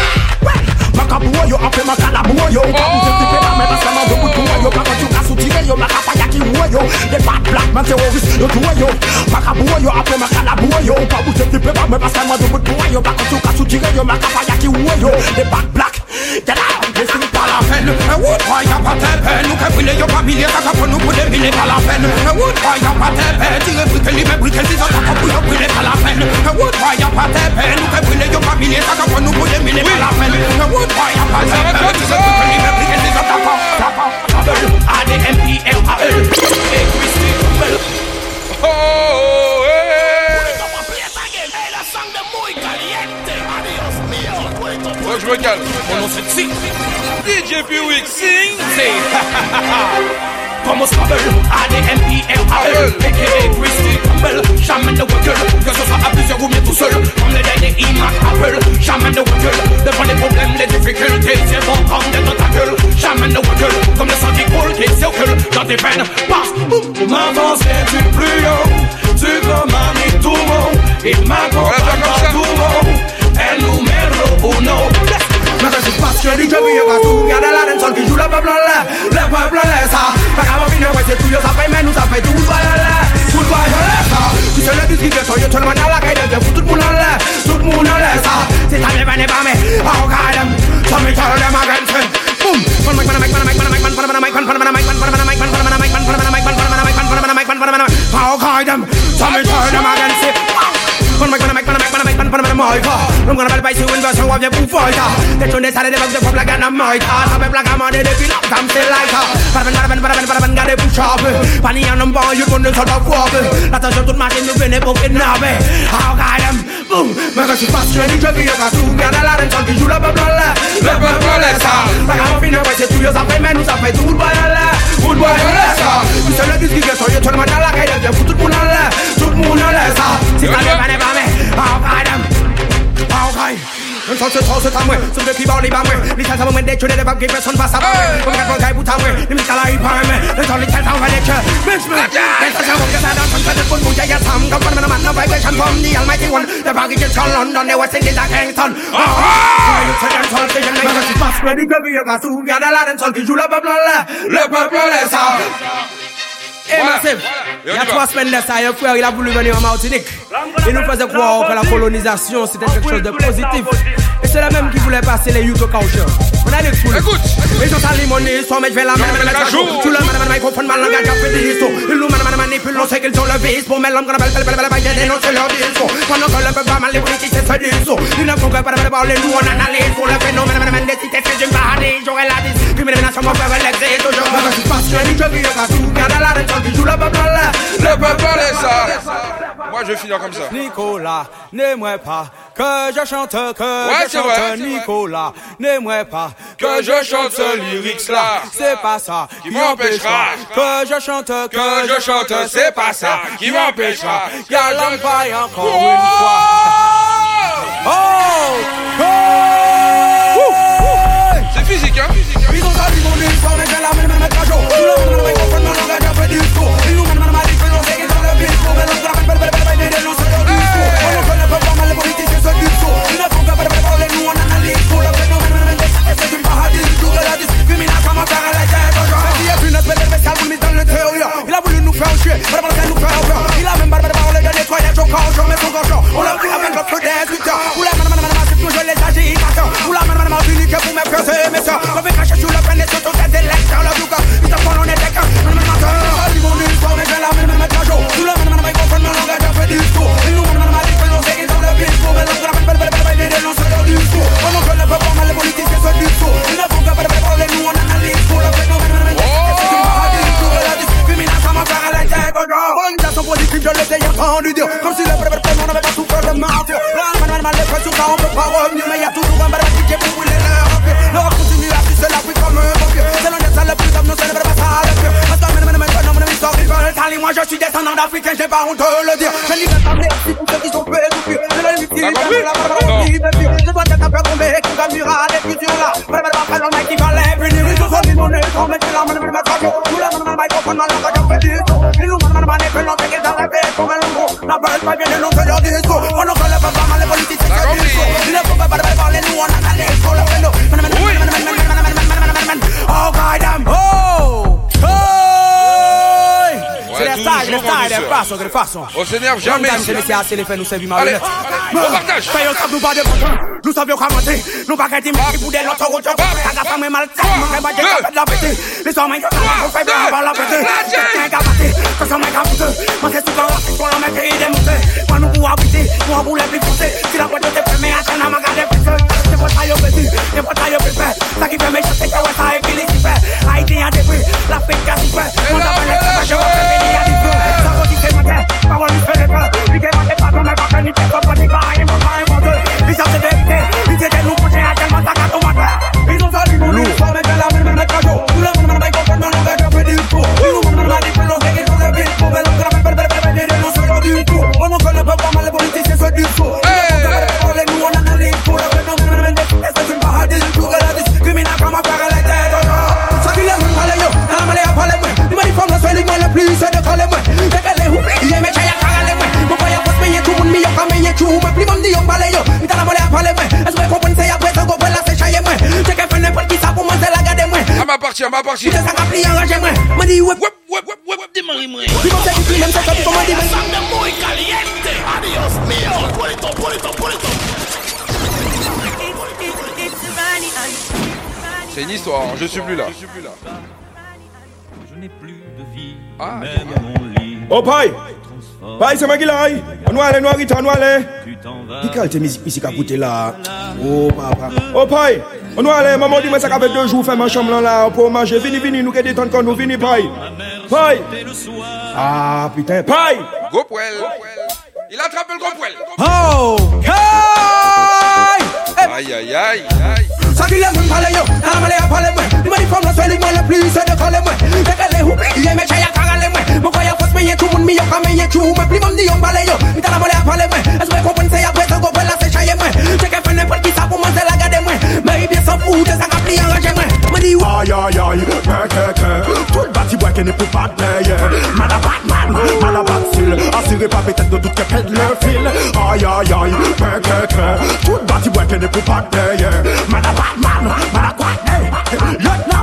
Makabuo yo ape makalabuo yo Kamu tete pena mena sama yo butuo yo Kaka chuka sutire yo Makapa ki uo yo The bad black man terrorist yo tuo yo Makabuo yo ape makalabuo yo Kamu tete pena mena sama yo butuo yo Kaka chuka sutire yo Makapa ki uo yo The bad black Get out. This is palafel. E wood boy ya patepe Nou ke file yo pamilye Kaka pou nou pou de mile palafel. E wood boy ya patepe Tire brike li me brike Si sa kaka pou yo brike palafel. E wood boy ya patepe Nou ke file yo pamilye Kaka pou nou pou de mile palafel. E wood je me calme. Mon nom c'est DJ Sing. Como Scrabble, A-D-M-I-L-A-E A.K.A. Christy Campbell. Jamais ne recule, que ce soit à plusieurs ou bien tout seul. Comme le dernier iMac Apple Jamais ne recule, devant les problèmes, les difficultés. C'est bon comme des tentacules Jamais ne recule, comme le sang qui coule, qui circule Dans tes veines, passe, boum. M'avancer du plus haut. Du commandé tout monde Il m'accompagne dans tout monde El numéro uno Mais que c'est parce que du jeu, il y a tout Regarde la dansole qui joue le peuple là Le peuple là, ça Pas qu'à finir, ouais, c'est tout, yo, ça fait, mais nous, ça fait tout Voyons là, tout voyons là, ça Tu sais le disque qui est yo, tout le monde la caille de fou, tout le monde l'air Tout le monde l'air, ça C'est ta bien, venez pas, Oh, God, them So me tell them again, say Boom Pan mic, pan mic, pan mic, pan mic, pan mic, pan mic, pan mic, pan mic, pan mic, pan mic, pan mic, pan mic, pan mic, pan mic, pan mic, pan mic, pan mic, Oh, God, them So me tell them again, say Pan mic, pan mic, pan mic, pan mic, pan mic, pan mic, på dem i syv indvør, så røv jeg brug for højter Det tunde satte det vokser på plakker, når møjter Så med plakker, man det det vil op, kom til lejter Badaben, badaben, badaben, badaben, gør det på choppe Pani er nogen borg, jyt bundet, så der fuppe Lad dig selv tut mig, inden du vinde på en nappe Afgej boom Man kan sige fast, jeg lige tøv, jeg kan suge Gerne lade den tolke, juler på Man kan finde på, at du jo Aïe, une fois ce trop ce tamoué, sous depuis bord les bamoué, les têtes à moment d'être les babes qui personne passe à bamoué, comme quatre bancailles bout à moué, les mises à la hypermé, les temps les têtes en valait que, bitch me, les têtes à moment que ça donne, comme ça de bon bouge à yasam, comme quand man a man no vibration from the almighty one, the baggage is called London, they were singing like Kingston. Oh, oh, Passe près du gueule, il va se regarder la reine, seul qui joue le peuple là, le peuple là, ça. Eh, Massive, il y a trois semaines de ça, il y a un frère, il a voulu venir en Martinique. Il nous faisait croire que la colonisation c'était quelque chose de positif. C'est la même qui voulait passer les Yuto Culture. On a les foules. Écoute, les gens sont limonés, sont mettre vers la mais la joue. Tout le monde a microphone, mal langage, a fait des histoires. Ils nous manipulent, on sait qu'ils ont le vice pour mettre l'homme qu'on appelle, belle, belle, belle, belle, dénoncer leur discours. Pendant que le peuple va mal les. Ils ne font que parler, parler, nous on analyse pour le phénomène, des cités, c'est une paradis. J'aurais la mon. Je je tout, garde la raison, qui joue le peuple là. Le peuple est ça. Moi, je vais finir comme ça. Nicolas, n'aimez pas que je chante, que je chante, vrai, Nicolas, n'aimez pas Que je chante ce lyrics-là. C'est pas ça Qui m'empêchera. que je chante, que, je chante, c'est pas ça qui m'empêchera. Y'a l'empire encore une fois. Oh, oh, C'est physique, hein? Ils ont mais dans l'intérieur. Il a voulu nous faire tuer, vraiment ça nous faire peur. Il a même pas de parole de nettoyage au corps, mais son cochon. On l'a vu avec le feu des lutteurs. man, man, man, man, c'est toujours les agitateurs. Pour man, man, man, unique pour mes frères et mes soeurs. On veut cacher sous la planète, surtout c'est des lecteurs, le vieux corps. Ils t'en font toujours. Organisation politique, je l'ai déjà entendu dire. Comme si le vrai, vrai, on n'avait pas souffert de les pressions, on peut pas revenir. Mais y a toujours un barrage qui est pour brûler leur empire. Leur continue à sucer la pluie comme un. C'est le plus hommes, non, c'est le vrai pas le pire. Parce que, man, man, man, non, mon histoire, ils veulent Tali, moi, je suis descendant d'Africain, j'ai pas honte de le dire. Je n'y vais pas merci pour ceux qui sont faits souffrir. Je le limite, il la barbarie, il est pire. Je dois être un peu tombé, qui va murale, et puis sur là. Man, man, man, man, man, qui va les punir. Ils ont sorti mon nez, ils ont mis la man, man, man, man, Tout le monde, man, man, comprend dans la rage, on fait du son. Ils nous, Normale le para façon, quelle façon On Power is forever. We get on the bottom of the mountain. It's a body by my mind. C'est une histoire, je suis plus là. Je suis plus là. Je n'ai plus de vie. Ah. Oh, bye! Pai, c'est Magilai! On va aller, on va aller, on va aller! Qui quelle musique musique à écouter là? Oh, papa. Oh, Pai! On va aller, maman dit, moi, ça fait deux jours, faire ma chambre là, pour manger. Vini, vini, nous, qui détendre quand nous, vini, Pai! Pai! Ah, putain, Pai! Go poil. Il attrape le poil. Oh! Aïe, aïe, aïe, aïe. Ça qui les montre, allez, yo, m'a l'air à parler, moi. Il m'a dit, faut me soigner, moi, le plus, c'est de coller, moi. C'est qu'elle est oubliée, mais j'ai à caler, moi. Mon frère, faut se payer tout, mon million, quand mais tout. Plus, dit, on balai, yo. Il t'a la l'air à parler, moi. Est-ce que vous c'est après, ça, qu'on peut la sécher, moi. C'est qu'elle fait n'importe qui, ça, pour c'est la garder, moi. Mais bien s'en fout, ça qu'a pris, enragé, Tout le pas pas fil Tout pas.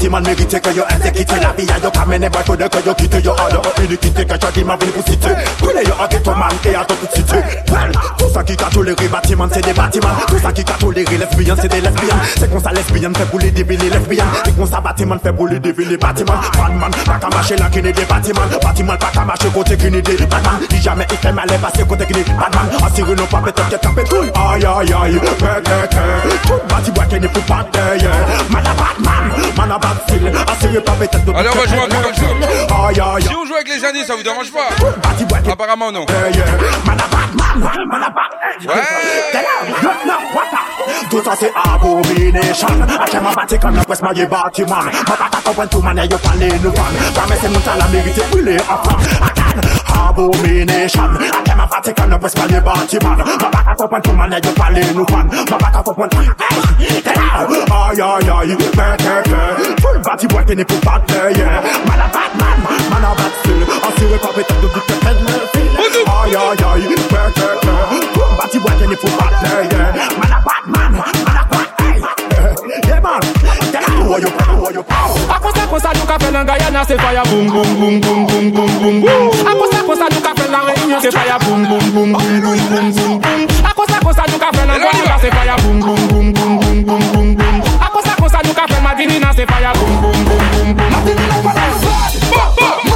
Bâtiment mérité que yo quitté la vie Yo pas mené boy de que yo quitte yo de iniquité Que ma vie pour citer. Brûlez yo en ghetto man et à toute cité tout ça qui a toléré bâtiment c'est des bâtiments. Tout ça qui toléré lesbiennes c'est des lesbiennes C'est comme ça fait pour les lesbiennes C'est comme ça fait les bâtiments. Batman, pas qu'à marcher là qui des bâtiments. Bâtiment pas qu'à marcher côté qui des Batman. Jamais il fait mal passer côté qui n'est Batman. Assuré pas peut-être tout. Aïe aïe aïe, que que que Tout n'est pas de Allez, on va jouer un peu comme ça. Si on joue avec les indices, ça vous dérange pas Apparemment, non. Tout ça c'est abomination. Ma bati kompren tou yo pale nou moun sa la merite afan Akan abomination I came A kem avatikan nou pwes pali batiman Mwa baka kopon pouman e yo pali nou pan Mwa baka kopon Ay ay ay, better better. Full bati boy kini pou bate yeah. Man a bad man man a bad still. I see batstil Asiwe pa betan do dikte ten me fil Ay ay ay, better better. Full bati boy kini pou bate yeah. Man a bad man man a bad batman Yeah man Get out who you who you Akosa kosa nou ka fe lan Guyana se fire boom boom boom boom boom boom boom boom Akosa kosa nou ka fe lan Réunion se fire boom boom boom boom boom boom boom boom Akosa kosa nou ka fe lan Guadeloupe se fire boom boom boom boom boom boom boom boom Akosa kosa nou ka fe Madinina se Madinina pas la mad mad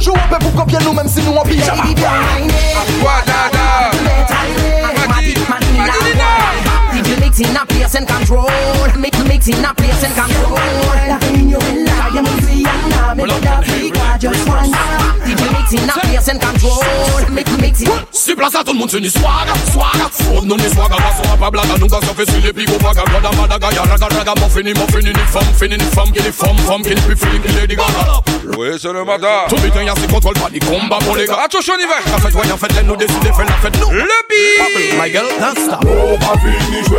Toujou apè pou kopye nou menm si nou an pijama Wadada Madilina If you mix in a place and control Mix, mix in a place and control You're in your life, you're in Louisiana Make it a big, I just want DJ mixing a place and control. Make Mix, mixing. Si place à tout le monde c'est une swaga, swaga Faut non les swaga, la soirée pas blaga Nous quand ça fait sur les pigots vaga Goda madaga, ya raga raga. Mon fini, mon fini, ni femme, fini, ni femme Qui ni femme, femme, qui ni plus fini, qui Lady Gaga Oui, c'est le matin. Tout putain y'a ses contrôles, pas des combats pour les gars. Attention, on y va La fête, ouais, en fait, laisse nous décider, fais la fête, nous. Le beat. My girl, don't stop. Oh, on va finir jouer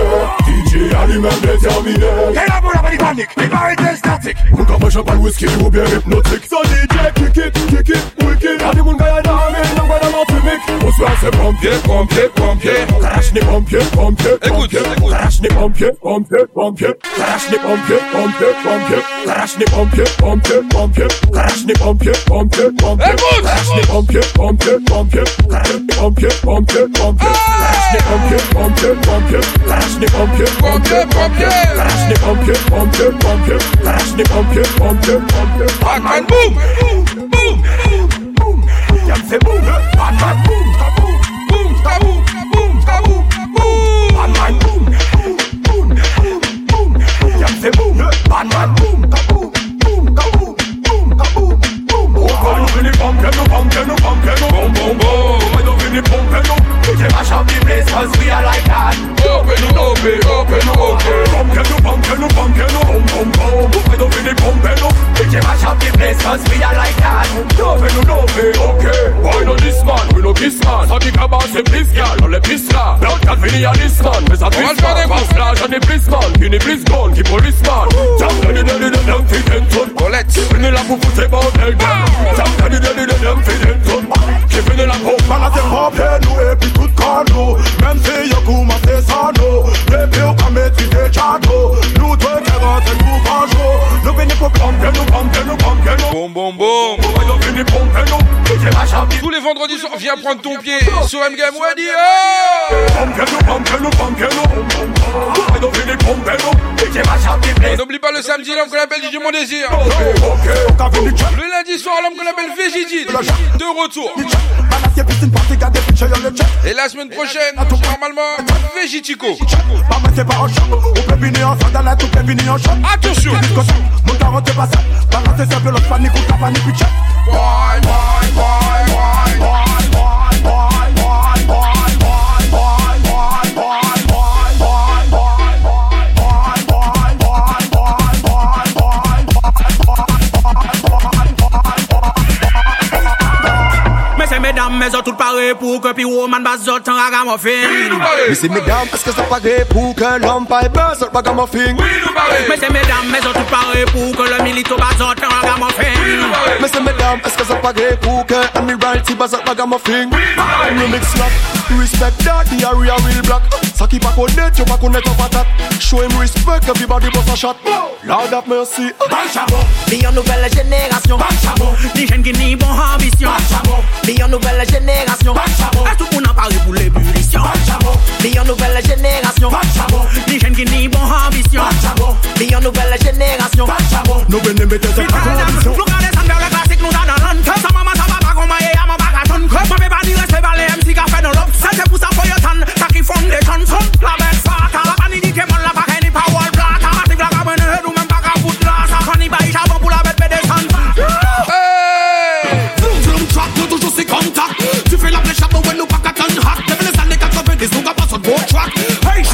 DJ a lui-même déterminé Et la boule a panique, il va être statique Moun ka fè champagne whisky ou bien hypnotique So DJ kick it, kick it, wicked A di moun gaya da ame, nan gwa da man fumik Bonsoir c'est pompier, pompier, pompier Karash ni pompier, pompier, pompier Karash ni pompier, pompier, pompier Karash ni pompier, pompier, pompier Karash ni pompier, pompier, pompier Karash ni pompier, pompier, pompier Karash ni pompier, pompier, pompier Karash ni pompier, pompier, pompier Karash ni pompier, pompier, pompier Karash ni pompier, pompier, pompier Karash ni pompier, pompier, pompier Karash ni pompier, pompier, pompier Batman boom, boom, boom Y'a me fait boom, Batman boom, kaboom, boom, kaboom, boom, kaboom, boom Batman boom, boom, boom, boom Y'a me fait boom, Batman boom, kaboom, boom, kaboom, boom, kaboom, boom Pourquoi nous venons pomper nous, pomper nous, pomper nous, boom, boom, boom Pourquoi nous venons pomper nous they mash up the place cause we are like that Open up, open, open up, open Bum can you bum can you bum can you bum bum Open up in the bum can you They mash up the place cause we are like that Open and open, okay Why not this man, we no this man Sabi kaba se please girl, no le piss la Blood can fini a this man, me sa man Fast flash on the police man, in the police gun, the police man Jam can you daddy daddy them fit in ton it Fini la pou foute bon el Jam can you daddy daddy them fit in ton Ki fini la pou it a se hop en nou e pi tout cardo Même si yo kouma se sano Debut a maîtrisé Chado. Nous deux qui rentrent nous vengeons Tous les vendredis soirs, viens prendre ton pied sur MGM Wadi. N'oublie pas le samedi, l'homme qu'on appelle DJ Mon Désir. Le lundi soir, l'homme qu'on appelle De retour. Et la semaine prochaine, normalement, Végitico. Attention! Mwen karante Boy, boy, boy, boy, boy medam, me zot tout pare pou ke pi woman ba zot an agamofin Me se medam, eske sa pare pou ke l'om pa e be zot bagamofin Me se medam, me zot tout pare pou ke le milito ba zot an agamofin Me se medam, eske sa pare pou ke admiralty ba zot bagamofin Remix slap, respect that, the area will block Saki pa konet, yo pa konet an patat Show him respect, everybody boss a shot. Lord have mercy. Bal chabot, li yon nouvelle génération. Bal chabot, li jen ki ni bon ambisyon Bal chabot, li nouvelle nouvelle génération. A tout moun an pari pou l'ébullition nouvelle génération. Li jen ki ni bon ambition. Li yon nouvelle génération. Nou bene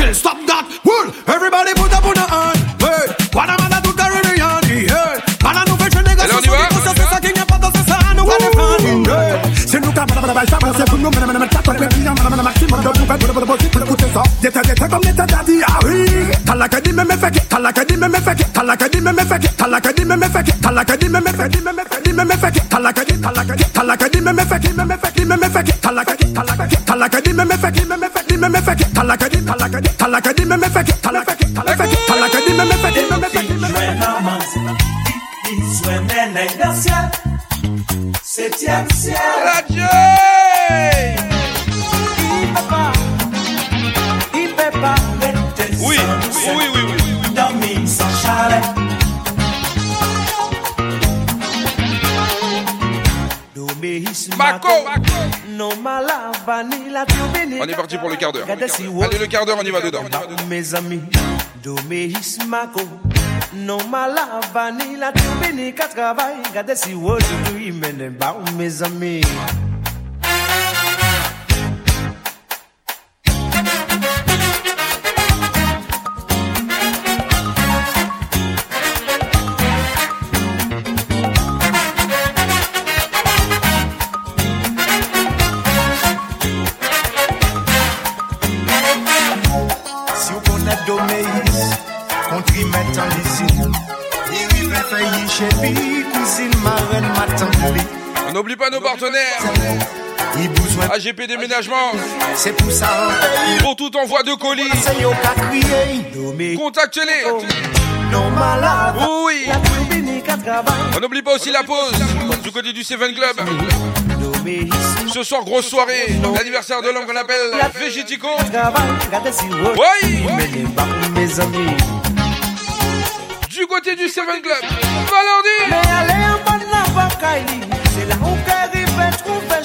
Well, stop that. Well, everybody put up on the hand. Well, what am I to the reunion? Yeah. Man, I know fetch a nigga. Allez, on y va. Ça fait ça qu'il n'y a pas de ça, ça nous va les faire. C'est nous qui avons la man ça va, c'est pour nous, madame, madame, tata, mais bien, madame, maximum de poubelle, pour le bon, pour écouter ça. J'étais, j'étais comme l'état d'adi, ah oui. T'as la caddie, mais me fait que, t'as la caddie, mais me fait que, t'as la caddie, mais me fait que, t'as la caddie, mais me fait que, t'as la caddie, mais me fait que, mais me fait que, t'as la caddie, t'as la caddie, t'as la caddie, mais me fait que, mais me fait que, mais me fait que, t'as la caddie, t'as la caddie, t'as la caddie, mais me fait que, mais me fait que, fẹ́ kí talakadi talakadi talakadi mẹ́mẹ́ fẹ́ kí talakadi mẹ́fẹ́ kí talakadi mẹ́mẹ́ fẹ́ kí mẹ́mẹ́ fẹ́ kí mẹ́mẹ́ fẹ́ kí. Ìzùẹ̀mẹ̀ nàìjíríà ṣe tiẹ̀ tiẹ̀. Ìrajẹ́. Oui, oui, No malade. On est parti pour le quart d'heure. Allez, le quart d'heure, on y va dedans. Mes amis. Non malava ni la turbine ka travail. Gade si ba mes amis. N'oublie pas nos partenaires. AGP Déménagement. C'est pour ça. Pour tout envoi de colis. Contactez-les. Oui. On n'oublie pas aussi la pause du côté du Seven Club. Ce soir, grosse soirée. L'anniversaire de l'homme qu'on appelle Végético. Oui. Du côté du Seven Club. Valordi.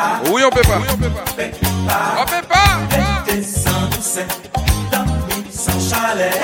pas. Oui, on peut pas. Oui, on peut pas. Fait on peut pas. Fait ah. sans chalet.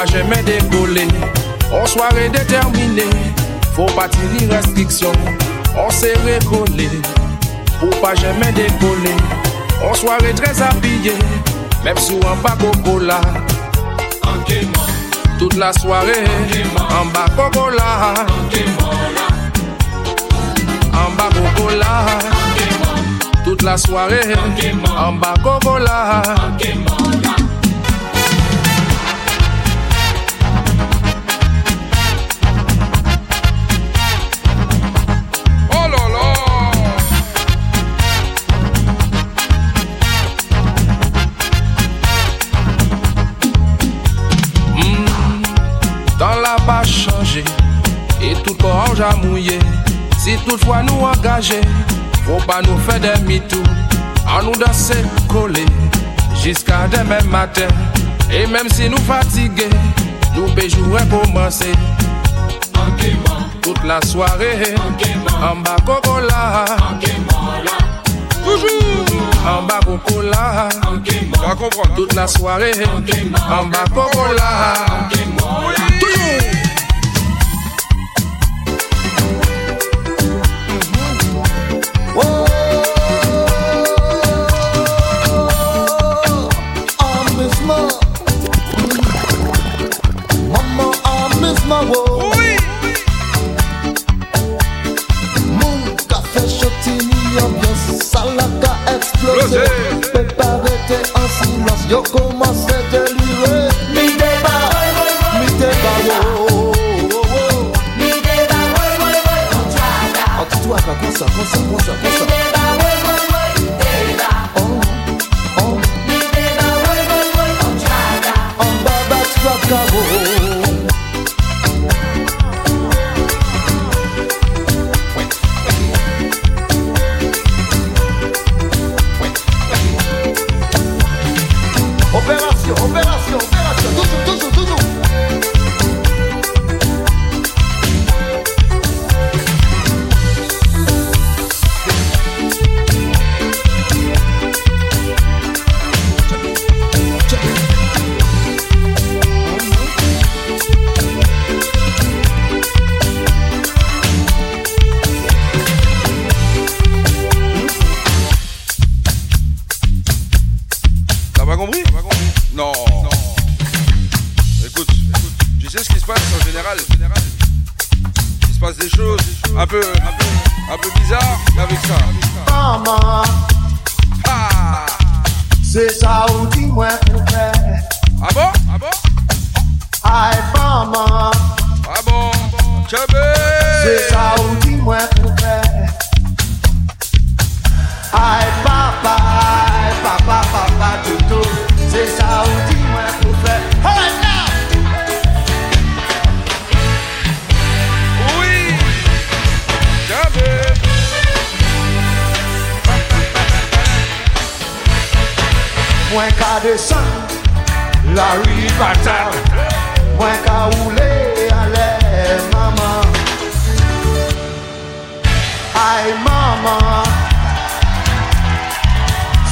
pas jamais décoller. En soirée déterminée, faut pas tirer restriction. On s'est recollé, pour pas jamais décoller. En soirée très habillée, même sur un bas cola. Toute la soirée, en bas cola. En bas cola. Toute la soirée, en bas cola. mouillé. Si toutefois nous engager, faut pas nous faire des mitous. En nous danser, coller, jusqu'à demain matin. Et même si nous fatigués, nous jouer commencer. Toute la soirée, en bas Coca-Cola. Toujours en bas Coca-Cola. Toute la soirée, en bas Coca-Cola.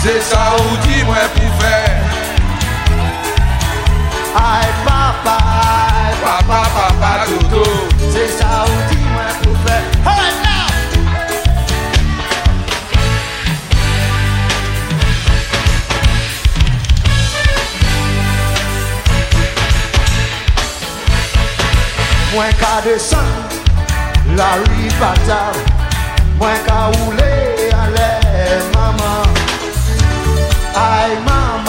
Se sa ou di mwen pou fè Ay papa papa papa toto Se sa ou di mwen pou fè now! Mwen ka desan La ripatab Mwen ka oule ale maman. Ay, mamá.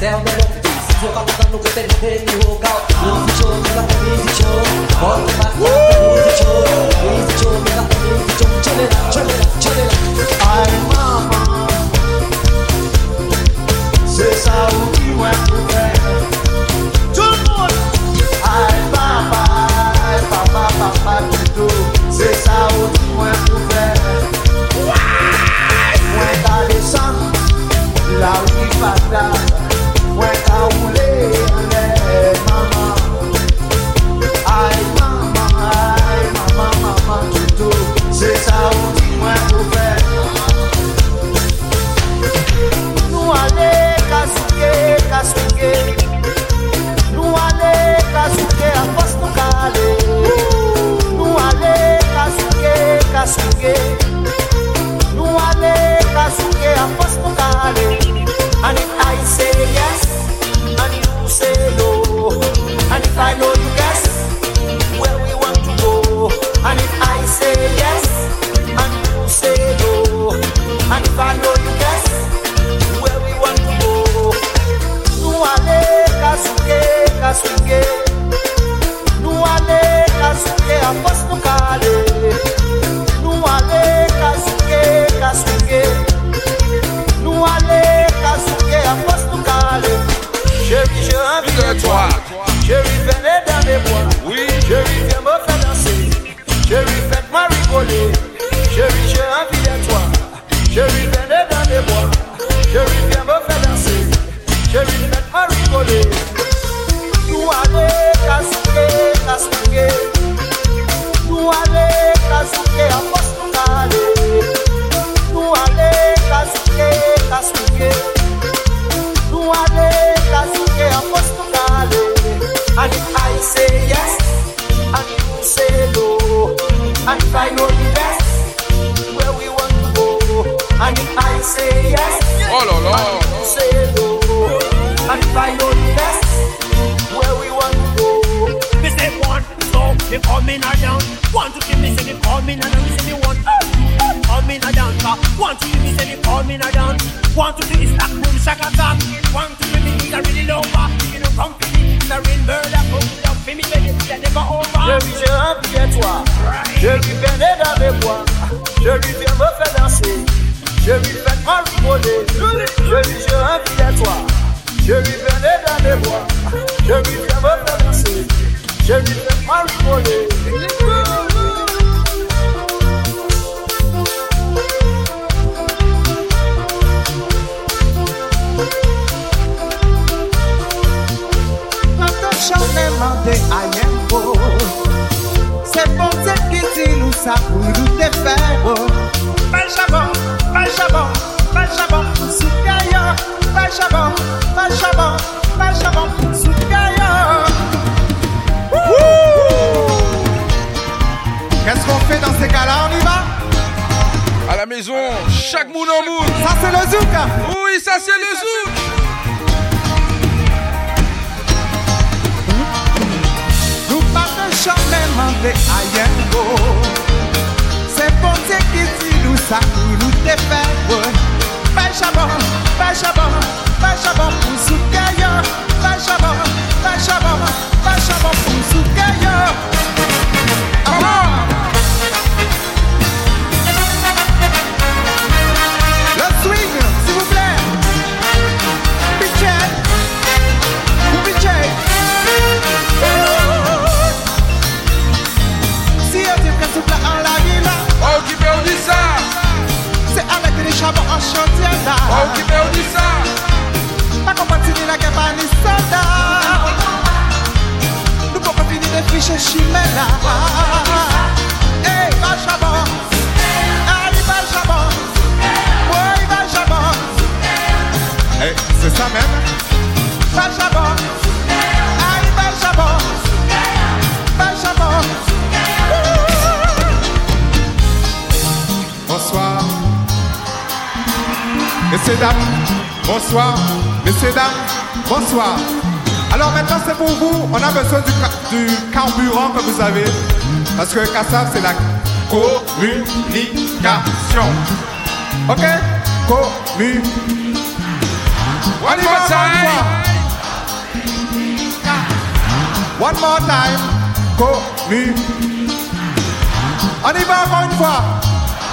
down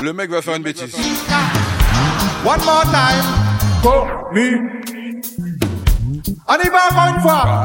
Le mec va faire une bêtise. One more time. On y va encore une fois.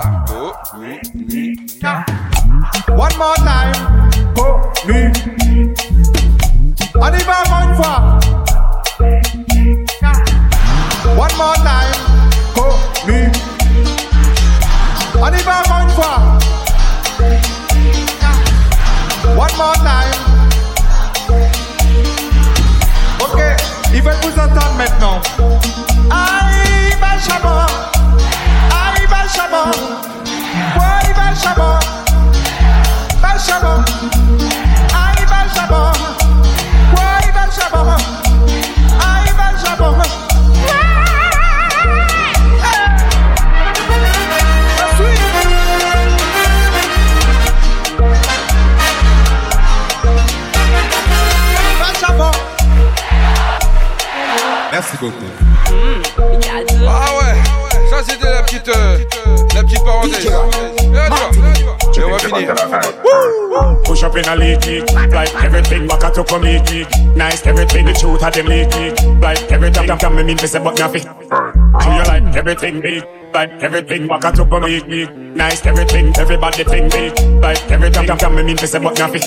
Push up in a leaky, it. Like everything back to come leaky. Nice everything the truth had them leaky, it. Like everything I'm coming in to say but nothing. Do you like everything big? Like everything back to come leaky. Nice everything, everybody think big. Like everything I'm coming in to say but nothing.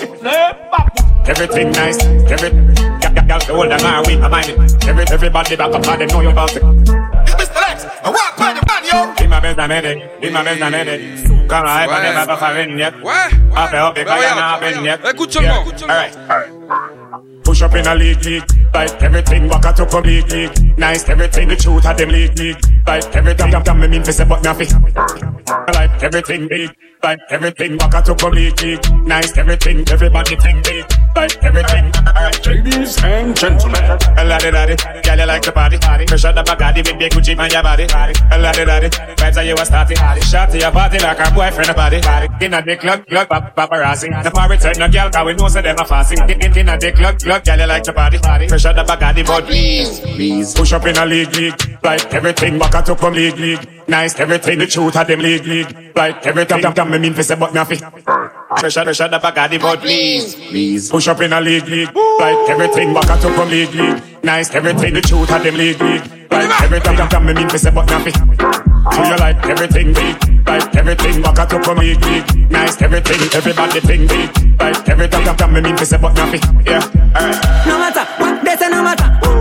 Everything nice, every gal the whole damn I win my mind. Every everybody back up and they know you about it. Mr. Lexx, I rock Dime mentalmente, dime mentalmente. Cara, hay para que para venir. A peor que para nada venir. Escúchame, escúchame. Push up in a league, league. Like everything, back to your league, league. Nice, everything, the truth of them league, league. Like everything, I'm damn, me mean, face about nothing. Like everything, big Like everything, back to your league, league. Nice, everything, everybody think, big like everything. Alright, ladies and gentlemen. A laddie laddie, girl you like the party. Fresh out the Bacardi with the Gucci on your body. A laddie laddie, vibes are you a starting. Shot to your party like a boyfriend a body. In a the club, club, pap paparazzi. The party turn no girl, cause we know say them a fasting. In, in, in a the club, club, girl you like the party. Fresh out the Bacardi, but please, please. Push up in a league, league. Like everything back at up from league, league. Nice, everything the truth of them league, league. Like everything, damn, damn, me mean fi say but me a fi. Fresh out, fresh out the Bacardi, but please, please. Push up in a league, league. Like everything back at up from league, league. Nice, everything the truth of them league, league. Like everything, damn, damn, me mean fi say but me a fi. Do you like everything big? Like everything back at up from league, league. Nice, everything, everybody thing big. Like everything, damn, damn, me mean fi say but me a fi. Yeah, alright. No matter what they say, no matter.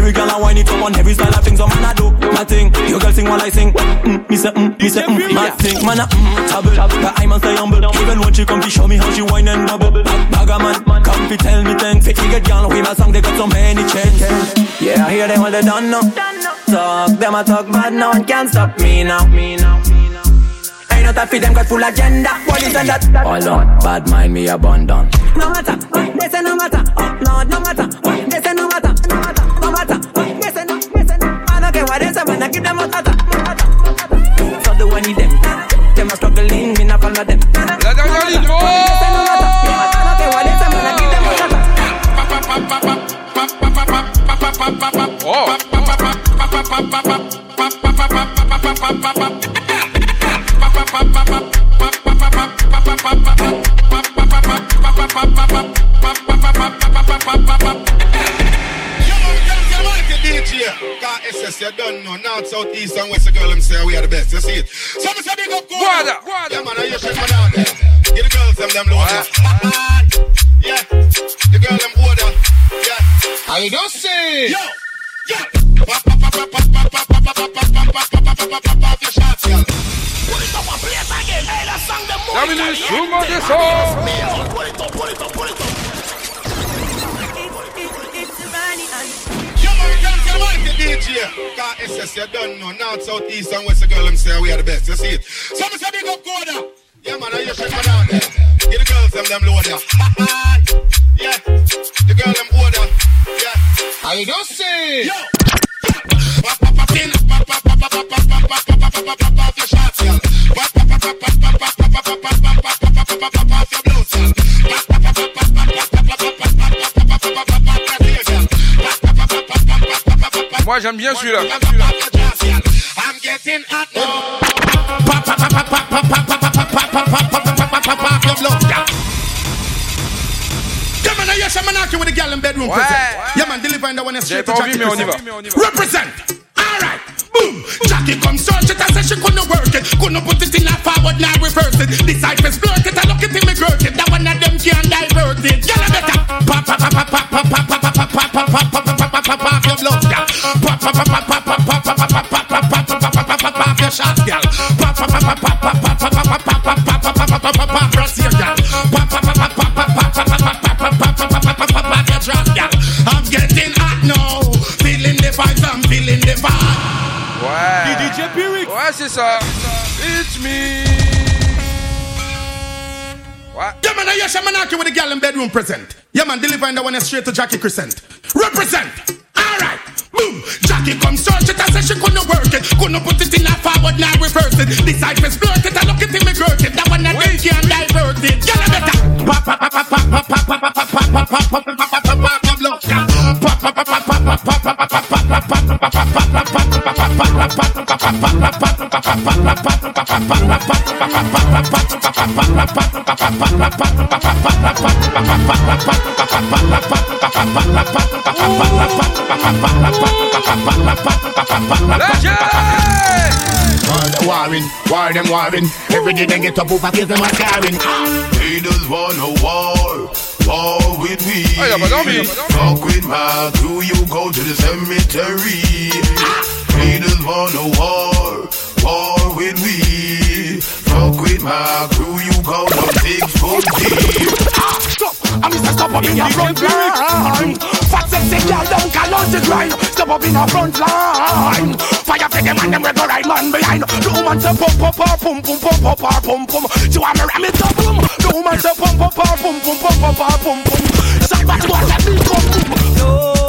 Every girl I whine it up on every style of things, so man, I do my thing. Your girl sing while I sing. Mm, me say, mm, me say, mm, my thing. Man, I mm, trouble. The I must stay humble. Even when she come to show me how she whine and bubble. Bag a man, come to tell me thanks. Fit get girl with my song, they got so many changes. Yeah, I hear them all they done now. Talk, them a talk bad, no one can stop me now. Me now. Ain't no time for them got full agenda. What is that? Hold on, bad mind me abandon. No matter, what they say no matter. Oh Lord, no matter, what they say no matter water. Messing up, messing up. Man, okay, why them say when I give them a tata? So do I need them? Them are struggling, me not follow them. Let them go. Oh. oh. A tata. SS, you don't know. North, south, east, and west, the girl them say we are the best. You see it? Some say big up Guada. Yeah, man, I hear shit man out there. Get the girls them, them load. Yeah, the girl them order. Yeah. I don't say. Yo, yeah. Pop, pop, pop, pop, pop, pop, pop, pop, pop, pop, pop, pop, pop, pop, pop, pop, pop, off your shots, girl. Put it up and play it again. Hey, that song them more. Terminé, suma de son. Put it up, put it up, put it up. DJ, cause SS you don't know. North, south, east, and west, the girl them say we are the best. You see it? Some say big up Coda. Yeah, man, I hear shit man out. Get the girls them, them load ya. yeah, the girl them order. Yeah, I don't say. Yo. Pop, pop, pop, in. Pop, pop, pop, pop, pop, pop, pop, pop, pop, pop, pop, pop, off your shots, girl. Pop, pop, pop, pop, pop, pop, pop, pop, pop, pop, pop, pop, pop, pop, pop, pop, off your blouse, girl. Pop, pop, delivering the one that's J'ai straight to pas envie, Jackie mais on y va. Present. Represent. Alright. Boom. Jackie come search it. I said she couldn't work it. Couldn't put it in a forward, now reverse it. Disciples flirt it. I look it in me girt it. That one of them can't divert it. Y'all better. Pop, pop, pop, pop, pop, pop, pop, pop, pop, pop, pop. Pop, pop, pop, pop, pop, pop, pop, pop, pop, pop, pop, pop, pop, pop, pop, your shots, girl. Pop, pop, pop, pop, pop, pop, pop, pop, pop, pop, pop, pop, pop, pop, pop, press here, girl. Pop, pop, pop, pop, pop, pop, pop, pop, pop, pop, pop, pop, pop, pop, pop, pop, your drop, girl. I'm getting hot now. Feeling the vibes, I'm feeling the vibe. Ouais. DJ Piwyx. Ouais, c'est. It's me. Ouais. Yeah, man, I some man here with the girl in bedroom present. Yeah, man, delivering the one straight to Jackie Crescent. Represent. Jackie come search it. I said she couldn't work it. Couldn't put it in a forward, now reverse it. Disciples flirt it. I look it in me girt it. That one that them can't divert it. Y'all better. Pop, pop, pop, pop, pop, pop, pop, pop, pop, pop, pop, pop, pop, pop, pop, pop, pop, pop. Pop, warring, war them warring. Every day they get up over kill them a carrying. just wanna war, war with me. Talk with my crew, you go to the cemetery. Haters want a war, war with me. Fuck with my crew, you go no big foot deep. Ah, stop! I'm Mr. Stop up in your front line. Fat sexy girl, don't call on the grind. Stop up in your front line. Fire for them and them go right man behind. The woman say pump pump pump pump pump pump pump pump pump. She want me ram it up boom. The woman say pump pump pump pump pump pump pump pump pump. Shot back us and me come boom.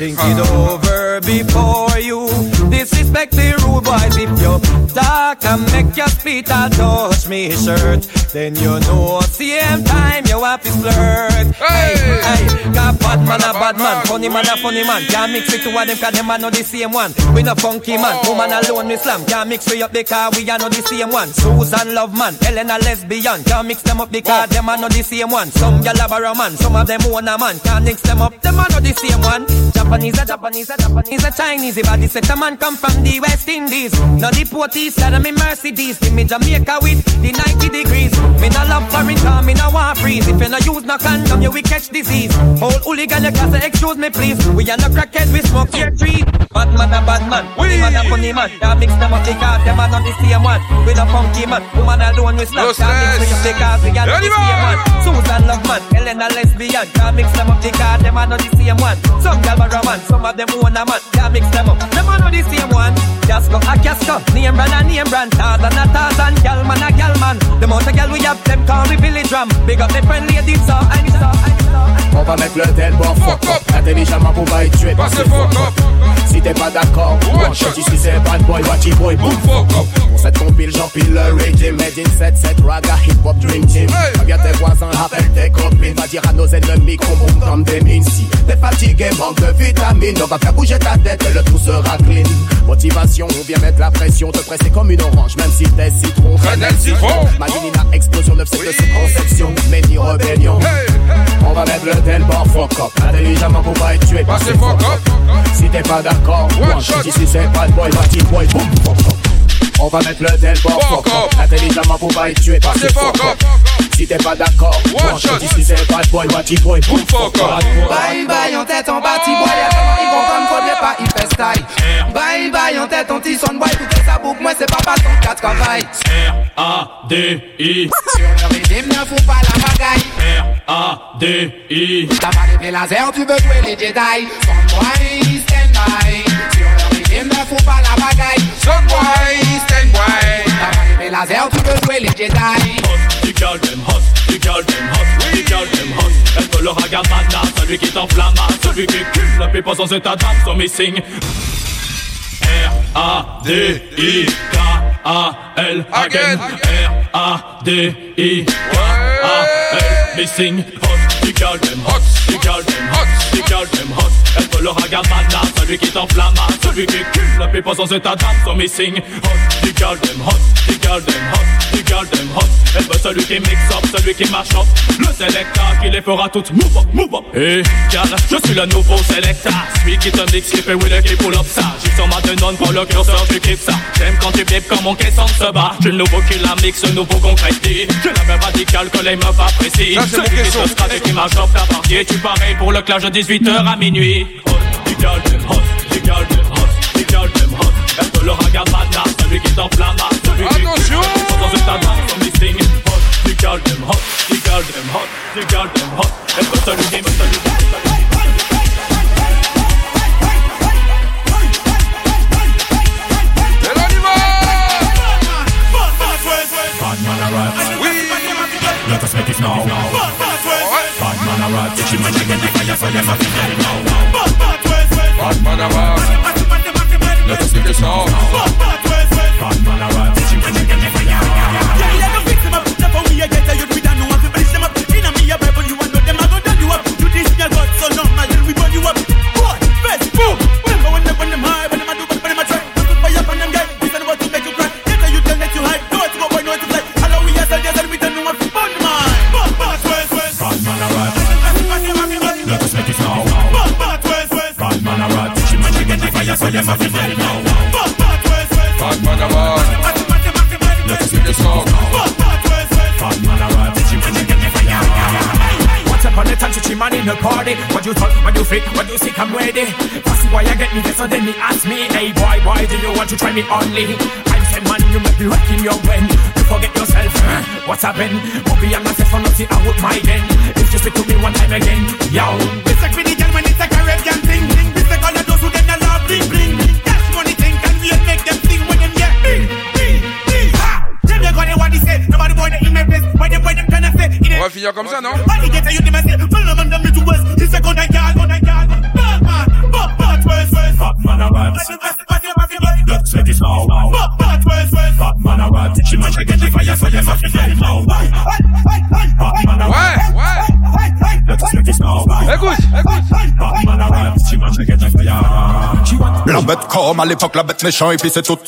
Think it over before you disrespect the boys. If you talk and make your feet and touch me shirt, then you know same time you have to flirt. Hey, hey, got bad man a bad man, funny man a funny man. Can't mix with two of them 'cause them are not the same one. We no funky man, oh. woman alone we slam. Can't mix we up because we are not the same one. Susan love man, Ellen a lesbian. Can't mix them up because them are not the same one. Some gyal a man, some of them own a man. Can't mix them up, them are not the same one. Japanese a Japanese a Japanese a Chinese. The set a man come from the West Indies. Now the Porties side of me Mercedes. Give me Jamaica with the 90 degrees. Me no love foreign car, me no want freeze. If you no use no condom, you will catch disease. Old hooligan, you can excuse me please. We are no crackhead, we smoke your tree. Bad man a bad man, funny man a funny man. Can't mix them up because them are not the same one. We no funky man, woman alone we snap. Can't mix we up because we are not the same one. Susan love man, Ellen a lesbian. Can't mix them up because them are not the same one. Some gal a man, some of them own a man. Can't mix them up, them are not the same one. Casco a casco, name brand a name brand. Tarzan a Tarzan, gal man a gal man. The amount of gal we have, them call we village ram. Big up the friend ladies, so I so I On va mettre le tempo fuck up Intelligemment pour pas y tuer Passez fuck up Si t'es pas d'accord One shot ici c'est bad boy Watchy boy Boom. Fuck up. Pour cette compile j'empile le régime. Made in 7-7 raga hip hop dream team. Regarde tes voisins rappelle tes copines. Va dire à nos ennemis qu'on boum comme des mines. Si t'es fatigué manque de vitamines. On va faire bouger ta tête et le tout sera clean. Motivation on vient mettre la pression. Te presser comme une orange même si t'es citron. Frenel citron. Maginina explosion 9 c'est de conception. Mais ni rébellion On va mettre le tempo fuck up. Intelligemment pour pas être tué Passez fuck up. Si t'es pas d'accord One shot. Ici c'est bad boy Watchy boy Boom fuck up on va mettre le fuck up. Intelligemment pour pas être tué Passez fuck up. Si t'es pas d'accord One shot Ici c'est bad boy Watchy boy Boom fuck up. Bye bye en tête en bâti boy Y'a comment ils vont comme faudrait pas il fait style. Bye bye en tête en tisson boy Tout ça boucle moi c'est pas pas ton 4 travail R-A-D-I Sur le rythme ne fous pas la bagaille. R-A-D-I T'as pas les plaies laser tu veux jouer les Jedi. Sunboy stand by Sur le rythme ne fous pas la bagaille Sunrise, stand wide. Baby, to the Jedi. Hot, the girl them hot, the girl them hot, the girl them hot. Elle te le celui qui t'enflamma, celui qui cule la pipe sans état d'âme, son missing. R-A-D-I-K-A-L again. R-A-D-I-K-A-L missing. Hot, the girl them hot, the girl them hot, the girl them hot le ragamana, celui qui t'enflamme Celui qui cule le pépas sans état d'âme Son missing hot, du girl them hot, du girl them hot, du girl them hot. Elle veut celui qui mix up, celui qui marche up. Le selecta qui les fera toutes. Move up, move up. Et car je suis le nouveau selecta Celui qui te mixe, qui fait Will qui pull up ça. J'ai sur ma denonne, pour le curseur, tu kiffes ça. J'aime quand tu bipes comme mon caisson se bat. J'ai le nouveau qui la mixe, le nouveau concrétise J'ai la même radicale que les meufs apprécient. Celui qui te strate qui marche up ta partie Tu pareil pour le clash de 18h à minuit tu gueules, tu me hausses, tu bad tu me hausses, tu gueules, tu me hausses. Reste le regard bâtard, celui qui t'en flama, celui qui Attention! Dans une taverne, on me signe, hausses, tu gueules, tu me hausses, tu gueules, tu me hausses, tu gueules, tu me hausses. Reste celui qui me celui qui Let us make it now. Bad man arrive, she might take a fire for them, I think I know. Bad man a rock. Let us do this now. Bad man a rock. Yeah, yeah, no a youth with a new one. Them. Inna me a you a know them. I go done you up. You this so normal. Then we burn you up. China for them have it well now. Fuck bad West, bad man a bad. Let us make it smoke. Fuck bad West, bad man a bad. Did you want to get me fire? What's up on the touch? She man in the party. What you talk? What you fake? What you sick? I'm ready. Fussy boy, you get me this and then he ask me, Hey boy, why do you want to try me only? I'm saying man, you might be wrecking your brain. You forget yourself. What's happened? Bobby and myself are not see out my den. If you speak to me one time again, yo. This a greedy girl when it's a Caribbean thing. This a color those who get On va finir comme ça, non La bête comme à l'époque, la bête méchant et puis c'est tout.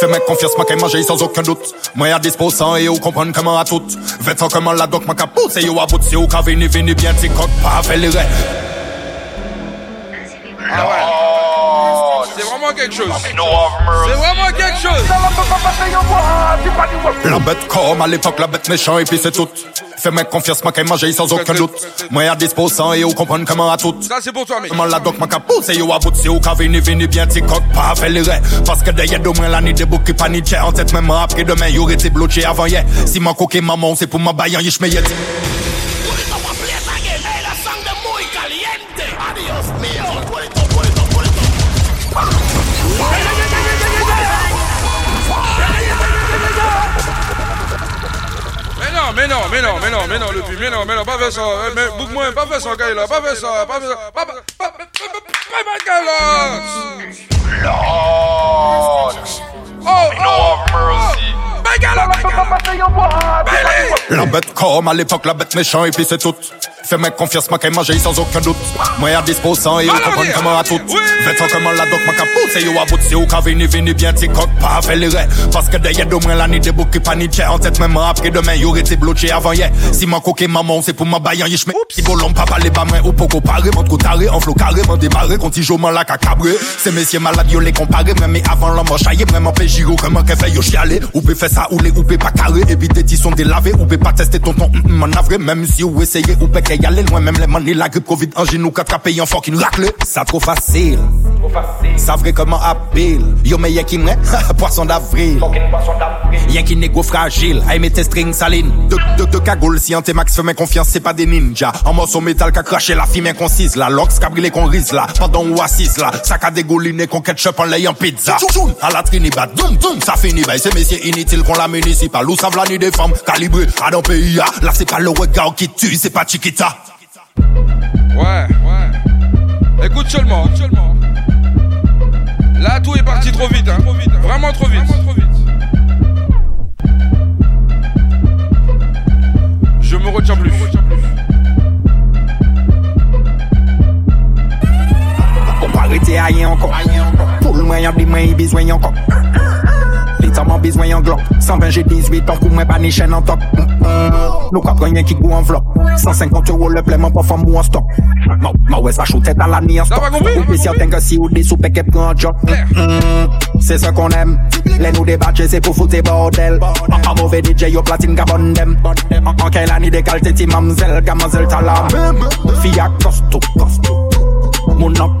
Fais-moi confiance, ma qu'à sans aucun doute. Moi à 10% et vous comprenez comment à tout. Vêtement comment la doc, ma capote, c'est yo à bout, c'est yo qu'à venir, venir bien, t'y coque, pas à faire les rêves. C'est vraiment quelque chose. C'est vraiment quelque chose. La bête comme à l'époque, la bête méchant et puis c'est tout. Fais-moi confiance, moi qu'elle manger sans aucun doute. Moi à disposant et ou comprendre comment à tout. Ça, c'est pour toi, mec. Comment la doc, moi qu'à pousser ou à bout, si ou qu'à venir, venir bien, t'y coque pas, fais les rêves. Parce que derrière de moi, la nuit des boucs qui paniquent. En tête, même après demain, y'aurait été bloqué avant hier. Si mon coquet maman, c'est pour ma baille en yish, mais non, mais non, mais non, mais non, le mais non, mais non, pas faire ça. Euh, Mais bouge-moi, pas faire ça, gars, là, pas faire ça, pas faire ça, pas, pas, pas, pas, pas, pas, ma galotte. Oh, oh, bête comme à l'époque, la bête méchant et puis c'est tout. Fais-moi confiance, moi qu'elle manger sans aucun doute. Moi à disposant et ou comprendre comment à tout. Vêtements comment la doc, moi qu'à pousser ou à bout, si ou qu'à venir, venir bien, t'y coque pas, fais les rêves. Parce que derrière de moi, la nuit des boucs qui paniquent. En tête, même après demain, y'aurait été bloqué avant hier. Si mon coquet maman, c'est pour ma baille en yish, mais si bolon, papa, les mains ou poco paré, trou taré, en flot carrément démarré, quand il joue la cacabré. Ces messieurs malades, yo les comparé, même mais avant l'homme chaillé, vraiment fait giro, comment qu'elle fait yo chialer. Ou peut faire ça, ou les, ou peut pas carré, puis des tissons délavés, ou peut pas tester ton ton, m'en avré, même si ou essayez, ou peut qu'elle y aller loin, même les manis, la grippe, Covid, angine, ou quatre pays en fucking raclé. Ça trop facile. Ça vrai comment appelle. Yo, mais y'a qui m'est, poisson d'avril. Y'a qui négo fragile, aïe, mais tes strings salines. De, de, de cagoule, si un max fait mes confiance, c'est pas des ninjas. En morceau métal qu'a craché la fille inconcise, la lox qu'a brûlé qu'on rise là. Pendant ou assise là, ça qu'a dégouliné qu'on ketchup en l'ayant pizza. Tchoum, à la trinibad, doum, doum, ça finit, bah, c'est messieurs inutiles qu'on la municipale. Où savent la nuit des femmes, calibrées, à dans pays, ah. là c'est pas le regard qui tue, c'est pas Chiquita. Ouais, ouais. Écoute seulement, écoute seulement. Là, tout est parti trop vite, hein. Vraiment trop vite. Je me retiens plus. Arrêter à rien encore. Pour le moyen des mains, besoin encore. Sa man bezwen yon glop 120G18 ni chen an tok Nou kap ganyen ki gou an vlop 150 euro le pleman pa fam mou an stok Ma wè sa choutet ala ni an stok Ou si an tenke si ou de sou peke pran an jok Se mm, mm. se kon em Le nou debatche se pou foute bordel. An mouve DJ yo platine gabon dem An ken la ni dekalte ti mamzel Gammazel talam Fiyak kosto Moun an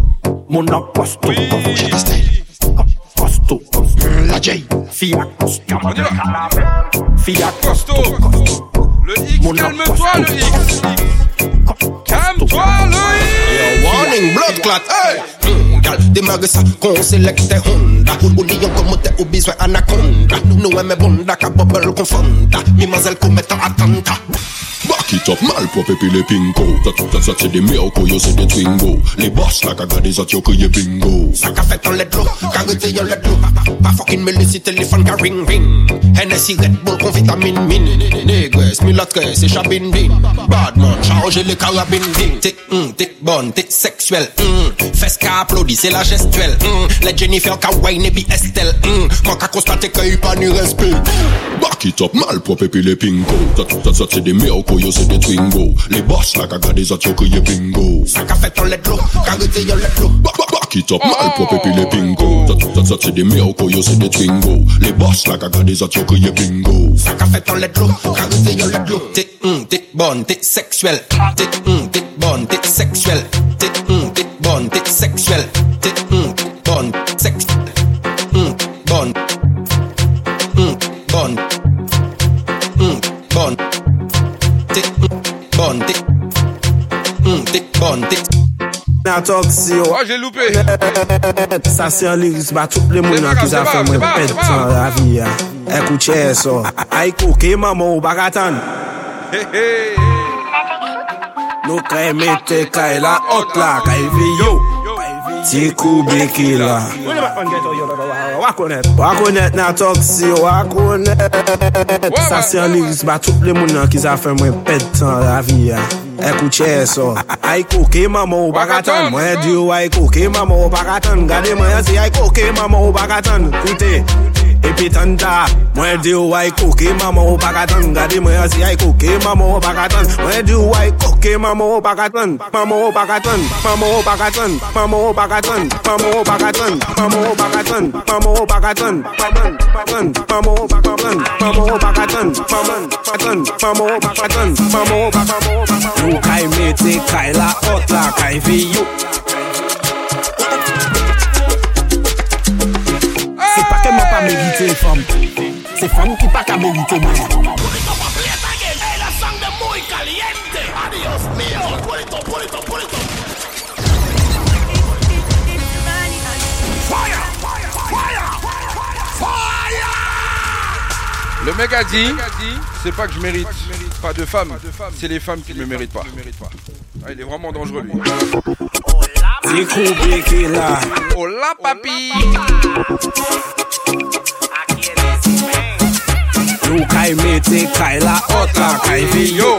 Mon nom costaud costaud Costaud costaud La J costaud Fille à costaud Le X, calme-toi le X. Calme-toi le X. Warning, blood clot, hey! Mm, gal, démarre ça, qu'on sélecte Honda. Ou lion comme t'es au besoin anaconda. Nous aimons bonda, qu'à bubble confonda. Mimazelle commettant attentat. Back it up, malpropre puis les pinko Ça, ça, c'est des miracles, yo, c'est des twingo. Les boss, là, qu'a des autres, yo, que bingo. Ça qu'a fait let l'eau, qu'a goûté yo let l'eau Pas fucking me laisser téléphone qu'a ring ring. Hennessy Red Bull qu'on vitamine mine. Négresse, mulâtresse, c'est chabine bin Badman, chargez les carabines ding T'es, hum, t'es bonne, t'es sexuelle hum. Fesse qu'a applaudi, c'est la gestuelle hum. Les Jennifer wine et puis Estelle hum. Quand qu'a constaté qu'il y a pas ni respect Back it up, malpropre puis les pinko Ça, ça, ça, c'est des miracles, yo, c'est des twingo. Les boss, là, qu'a des autres, yo, que y'a bingo. Ça qu'a fait en let l'eau, qu'a goûté yo let l'eau Back it up, malpropre puis les pinko Ça, ça, c'est des miracles, oh, yo, c'est des twingo. Les boss, là, qu'a des autres, yo, que y'a bingo. Ça qu'a fait en let l'eau, qu'a goûté yo let l'eau T'es, hum, mm, t'es bonne, t'es sexuelle T'es, hum, mm, t'es bonne, t'es sexuelle T'es, hum, mm, t'es bonne, t'es sexuelle T'es, hum, bonne, sexuelle Hum, bonne Kontek Mè a tok si yo A jè loupè Sa se yon liris ba tout le moun an ki za fè mwen pet an la vi ya E kou chè so A yi kou ke maman ou baka tan Nou kre mè te kre la ot la kre vi yo. Ti koube ki la. Wakonet nan toksi, wakonet. Stasyon liris ba tout le moun nan ki zafen mwen ped tan la vi ya. Ekou che so. Aiko ke mama ou bakatan Mwen diyo aiko ke mama ou bakatan Gade mwen se aiko ke mama ou bakatan Koute. epi tanda Mwen di ou ay koke, maman ou bagatan Gade mwen yasi ay koke, maman ou bagatan Mwen di ou ay koke, maman ou bagatan Maman ou bagatan, maman ou bagatan Maman ou bagatan, maman ou bagatan Maman ou bagatan, maman ou bagatan Maman ou pakatan, maman ou bagatan Maman ou bagatan, maman ou bagatan Maman ou pakatan Nou kay mette kay la ot la, kay vi yo seman pa ki Le mec a dit C'est pas que je mérite. Pas de femme. C'est les femmes qui ne me méritent pas. Ah, il est vraiment dangereux lui. Yo kay mete, kay la ot la, kay vi yo.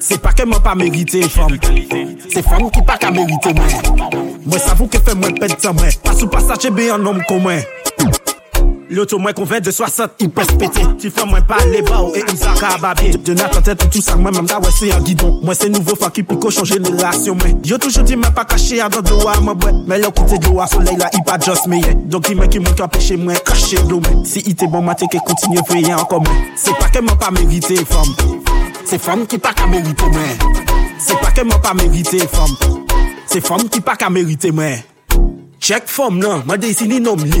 Se pa ke mwen pa merite fam. Se fam ki pa ka merite mwen. Mwen savou ke fe mwen pet sa mwen. Pasou pasache be an om kon mwen L'auto mwen konven de 60 il pes pete Ti fè mwen pa le ba ou e im sa ka babye De tan tèt tout sa mwen mèm da wè se yon gidon Mwen se nouvo fa ki piko chon jenerasyon mwen Yo toujou di mwen pa kache a dan do a mwen bwe Mè lò koute do a soleil la i pa just me ye Donk di mwen ki mwen ka peche mwen kache do mwen Si ite bon mate ke kontinye veye an kon mwen Se pa ke mwen pa merite fam Se fam ki pa ka merite mwen Se pa ke mwen pa merite fam Se fam ki pa ka merite mwen Chek fom nan, ma dey sini nom li.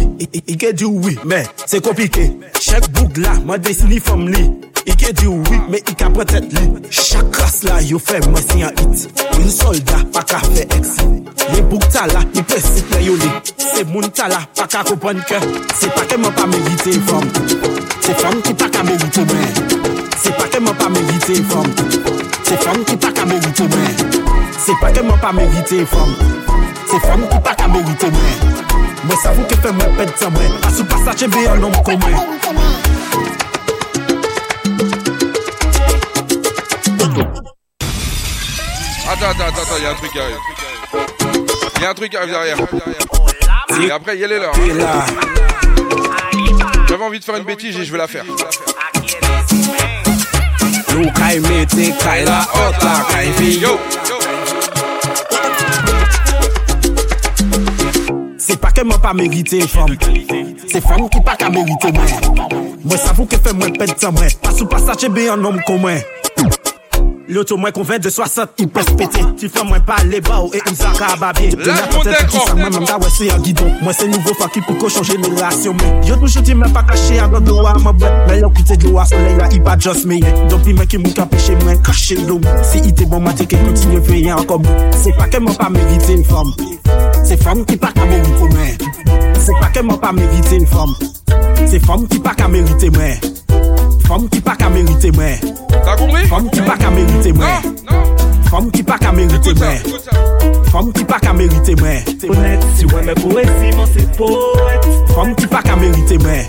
Ike diwi, me, se komplike. Chek boug la, ma dey sini fom li Ike diwi, me, ika pretet li. Chak kras la, yo fe masin an it. Yon solda, pa ka fe eksi Ye boug tala, yi presi ple yo li. Se moun tala, pa ka kopon ke Se pa ke man pa merite fom Se fom ki pa ka merite men Se pa ke man pa merite fom Se fom ki pa ka merite men Se pa ke man pa merite fom Se fam ki pa ka merite mwen Mwen savou ke fe mwen pet sa mwen Asou pa sa chebe an nom komwen Attends, attends, attends, attends, il y a un truc qui arrive. Il y a un truc qui arrive derrière. Et après, il y a les leurs. J'avais envie de faire une bêtise et je vais la faire. Nou ke mwen pa merite fam Se fam ki pa ka merite mwen Mwen savou ke fe mwen pet sa mwen Pasou pa sa chebe an nom komwen Loto mwen konven de 60 ipos pete Ti fè mwen pale ba ou e mzaka babye De la kontè pati sa mwen mda wè se yon gidon Mwen se nouvo fakip pou ko chanje mè rasyon mè Yo tou choti mwen pa kache a gwa gloa mwen bwen Mè yon koute gloa solè yon ipa jos mè Don pi mwen ki mwen ka peche mwen kache lom Si ite bon mwen teke kontinye fè yon kom Se pa ke mwen pa merite yon fòm Se fòm ki pa ka merite mè Se pa ke mwen pa merite yon fòm Se fòm ki pa ka merite mè Fom ki pa ka merite mwen Fom ki pa ka merite mwen Fom ki pa ka merite mwen Fom ki pa ka merite mwen Ponet si wè mè poesi mwen se poet Fom ki pa ka merite mwen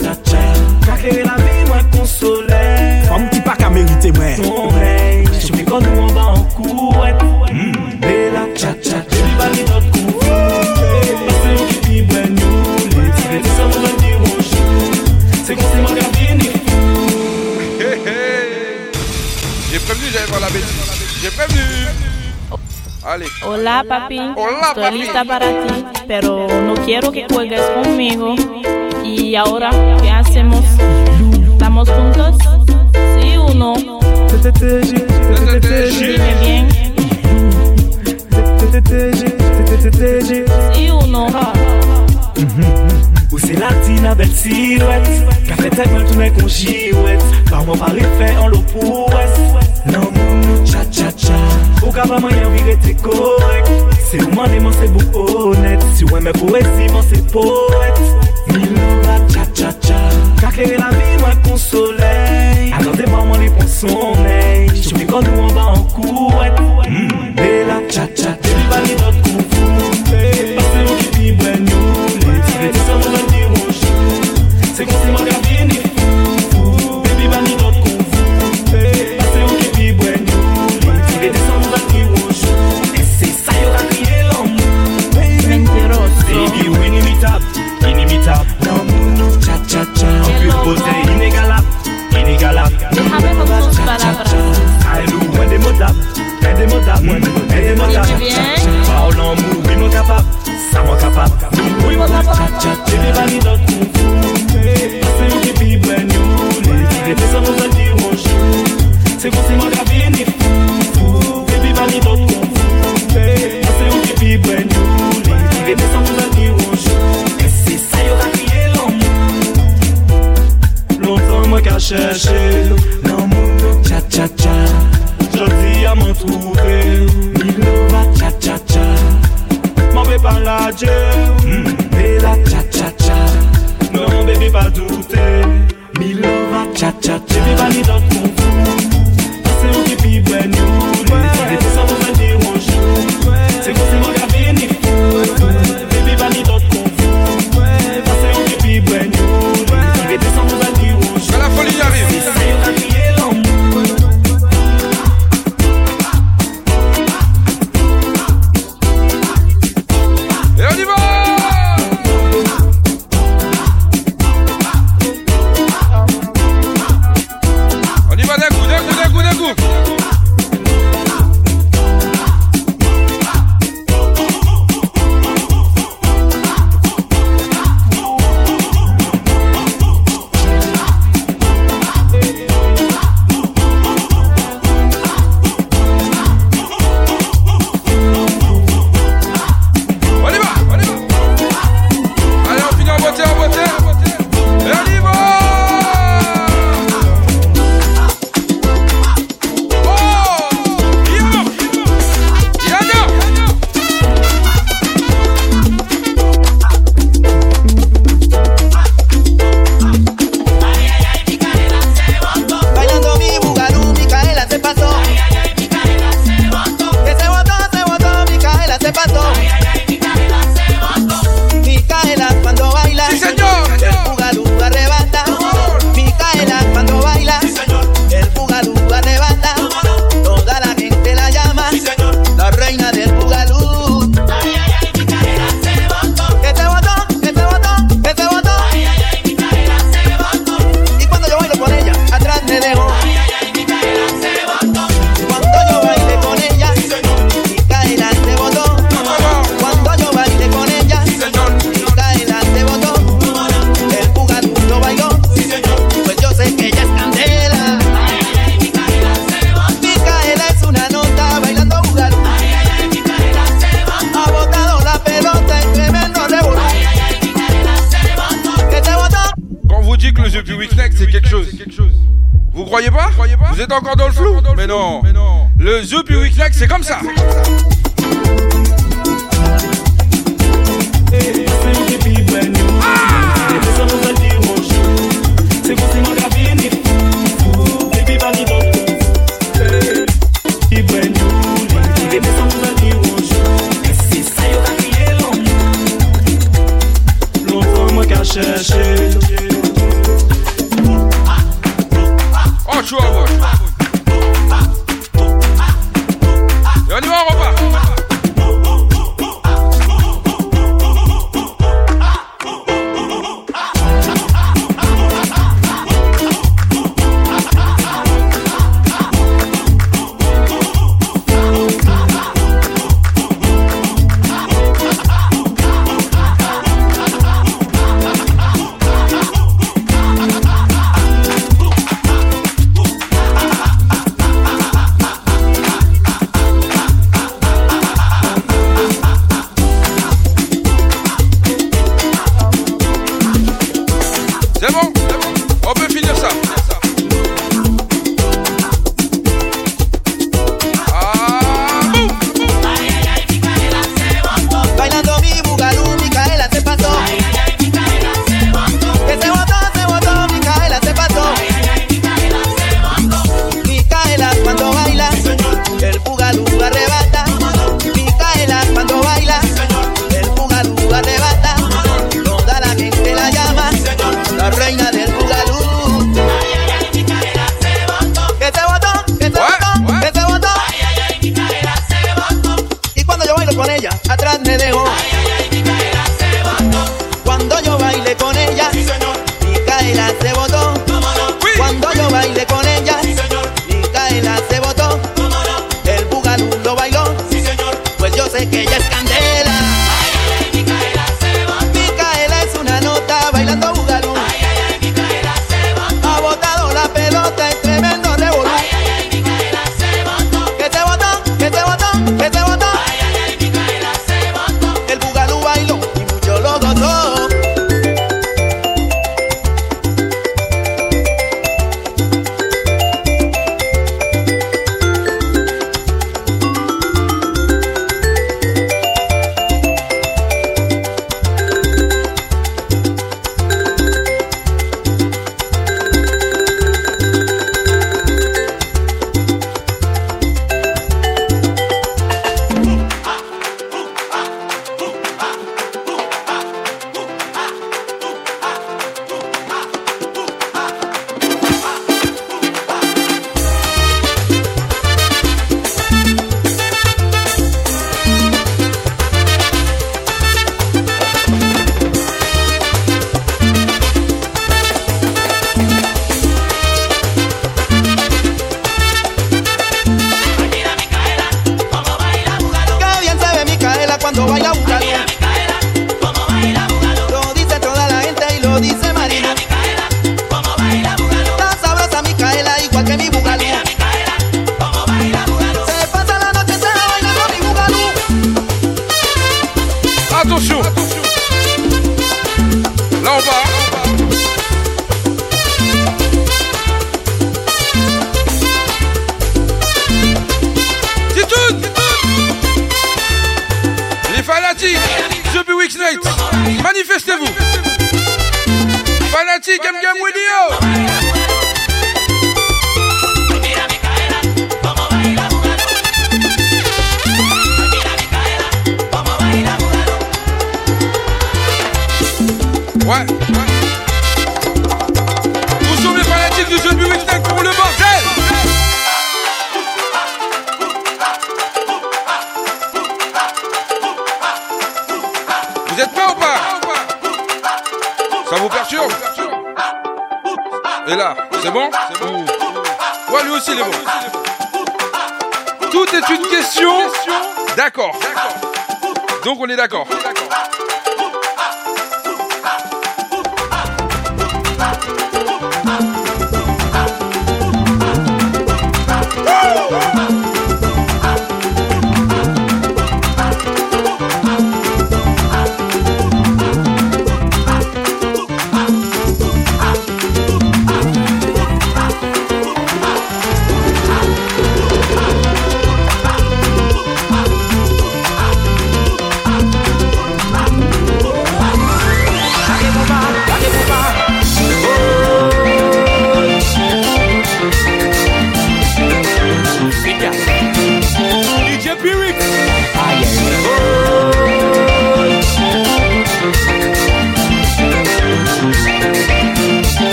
Kakere la vi mwen konsole Fom ki pa ka merite mwen Ton rey, kon nou J'ai prévenu, j'allais voir la bêtise. J'ai prévenu. Allez. Hola papi, Hola, estoy papi. lista para ti, pero no quiero que juegues conmigo. Y ahora, ¿qué hacemos? ¿Estamos juntos? ¿Sí o no? Dime bien. ¿Sí o no? Ou Café tête mal tourner con girouette Par moi par fait en l'eau pour Non mounou cha cha cha. Ou ka pas moyen virer t'es correct eh. C'est ou man moi c'est beau honnête Si ouais mais poésie moi c'est poète Milova cha cha cha. Caquer la vie moi con soleil Alors des moments les prend sommeil Je suis quand nous en bas en eh. couette mm, Bella cha cha. Baby bali notre coup Aidez-moi ta mou, oui mwen kapap, sa mwen kapap Oui fou fou à m'en trouver Milova cha cha cha M'en vais pas la Dieu. Bella cha cha cha Non bébé pas douter. Milova cha cha cha bali dans ton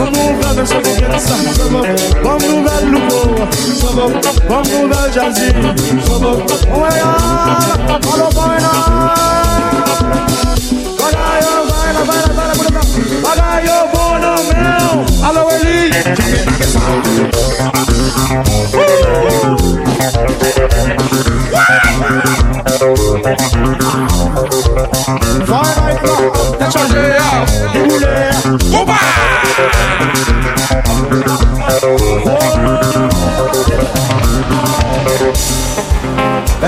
Bonne nouvelle, monsieur Bouguensa. Bonne nouvelle, Loupo. Bonne nouvelle, Jazzy. Ouais, ah, allô, Boyna. Voilà, yo, voilà, voilà, voilà, voilà. Mwen ki kose sa Oui Mwen ki não, meu! Alô, Eli! Vai, vai! Deixa eu ver! Mulher! Opa!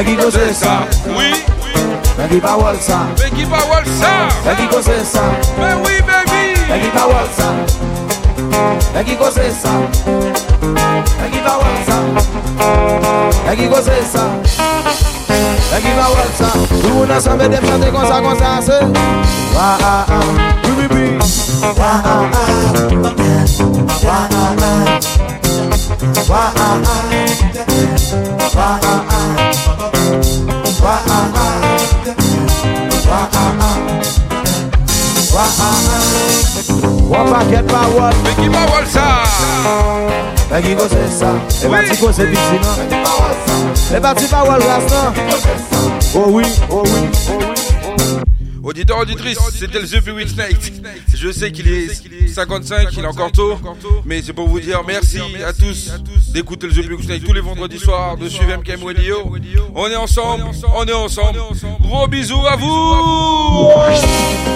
Vem você sabe, oui. vem que pra waltzar, vem que pra waltzar, vem você sabe, vem oui, baby. Nakitawasa Nakikosesa Nakitawasa Nakikosesa Nakitawasa Nou nan sanbe dem chante konsa konsa se Wa a a. Bibibi Wa a a. Wa a a. Wa a a. Wap paket pa wot ki pa wot sa? Mwen ki kose e sa? E bati kose biti nan E bati pa wot rasta? Oh oui, oh oui, oh oui. Auditeur, auditrice, c'était le The Week Night. Je sais qu'il est 55, il est encore tôt, mais c'est pour vous dire merci à tous d'écouter le The Night tous les vendredis soirs, de suivre MKM Radio. On est ensemble, on est ensemble. Gros bisous à vous.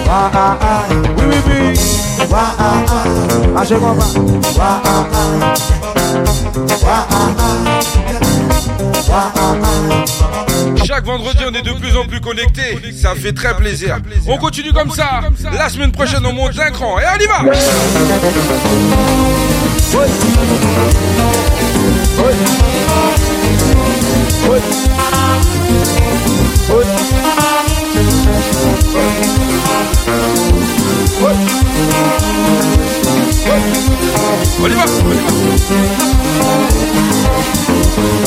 Wa oui oui oui. Wa ah je comprends Chaque vendredi, on est de plus en plus connectés. Ça fait très plaisir. On continue comme ça. La semaine prochaine, on monte d'un cran. Et On y va, on y va.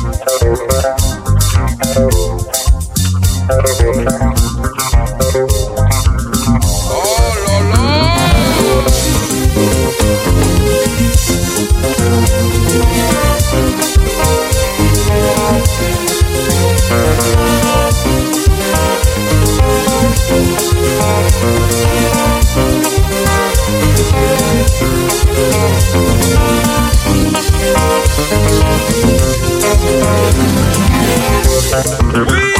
T'as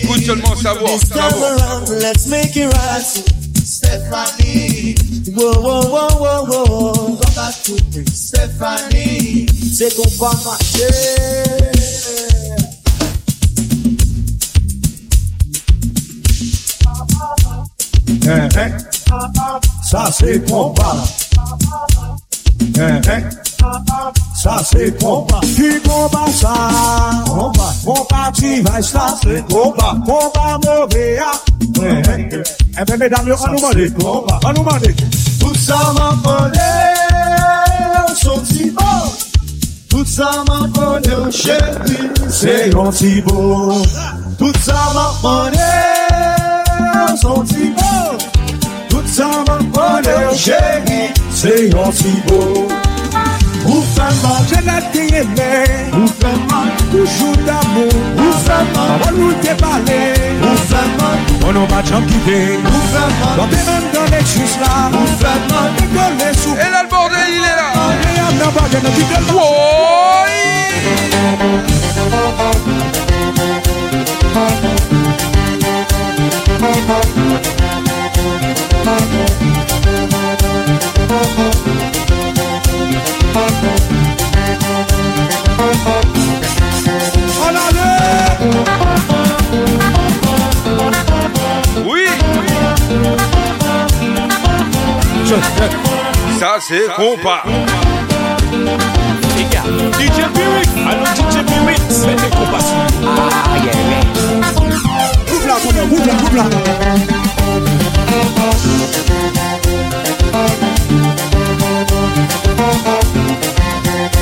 Écoute seulement. Let's make it right. Stephanie. C'est qu'on va marcher. Ça c'est combat mauvais. Ouais, eh bien, mesdames, on nous demande, on nous demande. Tout ça m'a volé, on sortit bon. Tout ça m'a volé, c'est un si beau. Tout ça m'a volé, on sortit bon. Tout ça m'a volé, chérie, c'est un si beau. Ou fèman, jè la teye mè Ou fèman, toujou d'amou Ou Voglio te parle Musulman Ono bacciam kite Musulman Lo bevendo le cisla. Musulman E con le su. E l'albo dell'ilera E hanno voglia non ti del Vuoi? Hola, Oui. Ça c'est compas Les DJ Pyrrhic Allons DJ Pyrrhic Mettez compas Ah yeah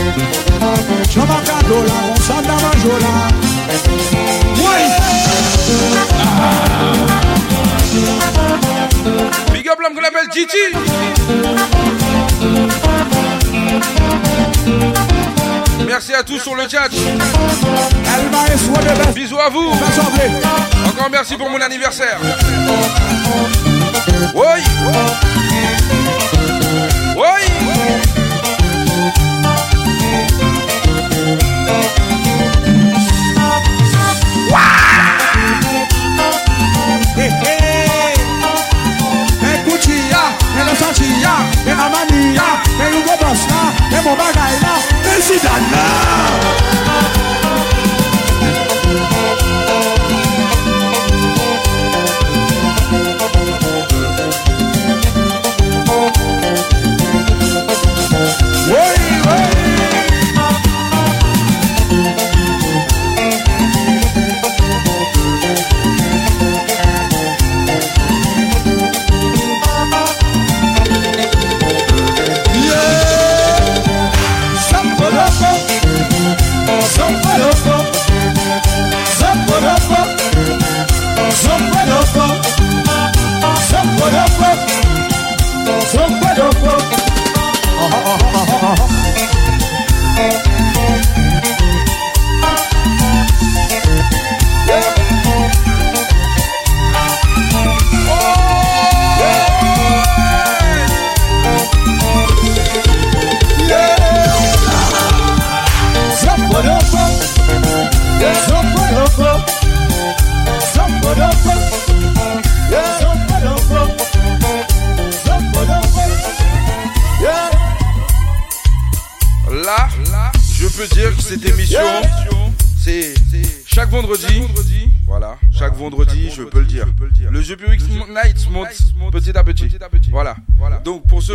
ouvre là. Chamacadola, Gonçalves Majola. Big up l'homme qu'on appelle Titi. Merci à tous sur le chat. Bisous à vous. Encore merci pour mon anniversaire. Oui. Oui. Amani ya, e yon go bas la, e mou bagay la, e si dan la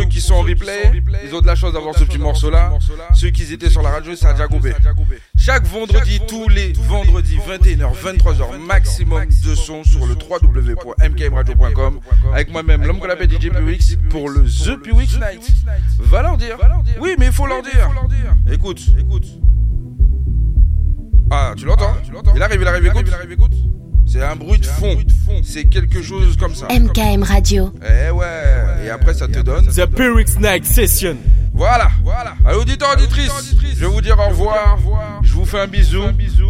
qui sont en replay, ils ont de la chance d'avoir ce petit morceau-là. Ceux qui étaient sur la radio, ça a déjà coupé. Chaque vendredi, tous les vendredis, 21h, 23h, maximum de son sur le www.mkmradio.com avec moi-même, l'homme qu'on appelle DJ Pewix, pour le The Pewix Night. Va leur dire. Oui, mais il faut leur dire. Écoute, écoute. Ah, tu l'entends Il arrive, il arrive, écoute. C'est un bruit de fond. C'est quelque chose comme ça. MKM Radio. Eh ouais, et après ça te donne. The Pyrrhic Night Session. Voilà, voilà. À l'auditeur, auditrice, je vais vous dire au revoir. Je vous fais un bisou.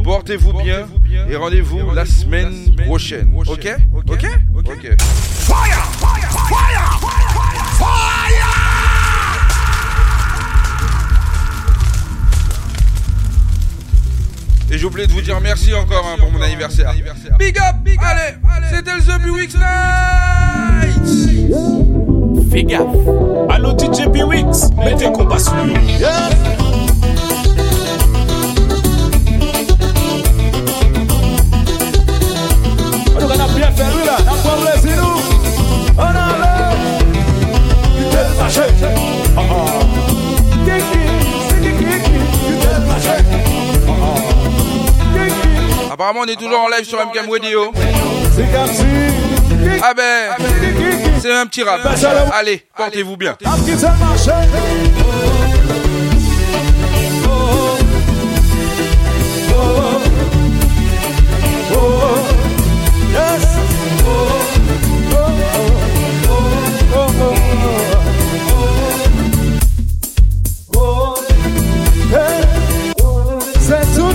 Portez-vous bien. Et rendez-vous la semaine prochaine. Ok Ok Ok. Fire! Fire! Fire! Fire! Et j'ai oublié de vous dire merci encore hein, pour mon anniversaire. Big up, big Allez, c'était le The Weeks Night. Fais gaffe. Allô DJ B-Wix, mettez compas sur lui. Bien lui là, nous. On a l'air. Tu Apparemment, on est toujours en live sur MCAM Radio. Ah ben, c'est un petit rap. Allez, portez-vous bien. C'est tout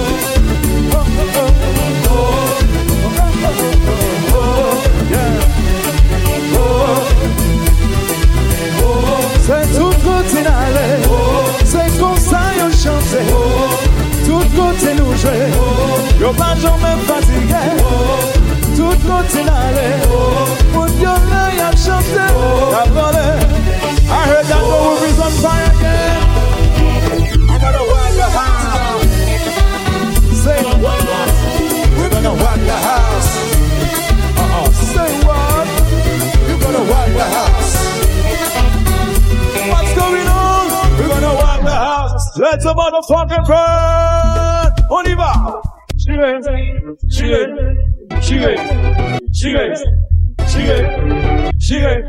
nous jouer, yon pas jamais fatigué, tout là y'a chanté, y'a volé. I heard that the roof is on fire again. Gonna rock the house. Say what? We're gonna rock the house. Uh-uh. Say what? Gonna rock the house. What's going on? We're gonna the house. Let's a motherfucking burn. On y va. She is, she is, she is, she is, she is, she is,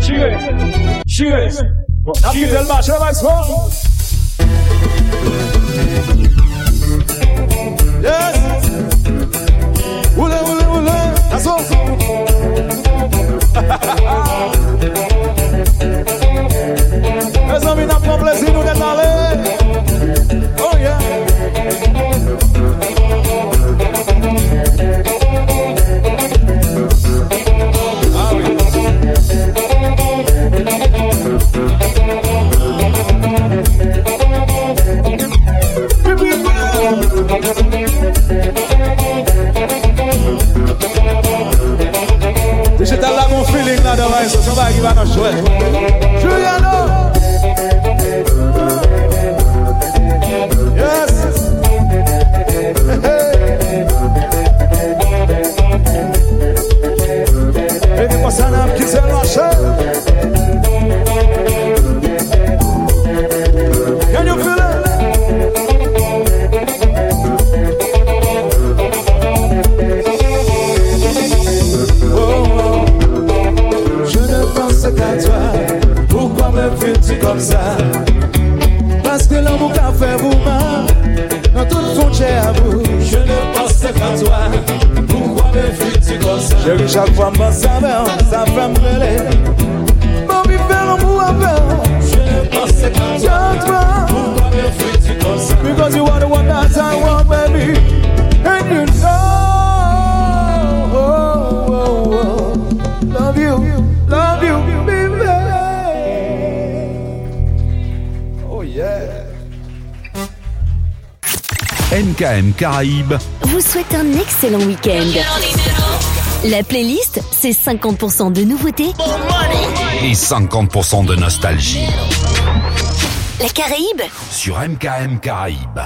she is, she is. N'a plus de marche, Max Ford. Yes. Oulé, oulé, oulé. That's all. Somebody give her a show. Moi, ça fait me brûler. Mami, faire l'amour avec. Je ne pense qu'à toi. Pourquoi me fais-tu comme ça? Because you are the one that I want, baby. And you know. Love you, love you, baby. Oh yeah. MKM Caraïbes vous souhaite un excellent week-end. La playlist, c'est 50% de nouveautés Et 50% de nostalgie. La Caraïbe, Sur MKM Caraïbes.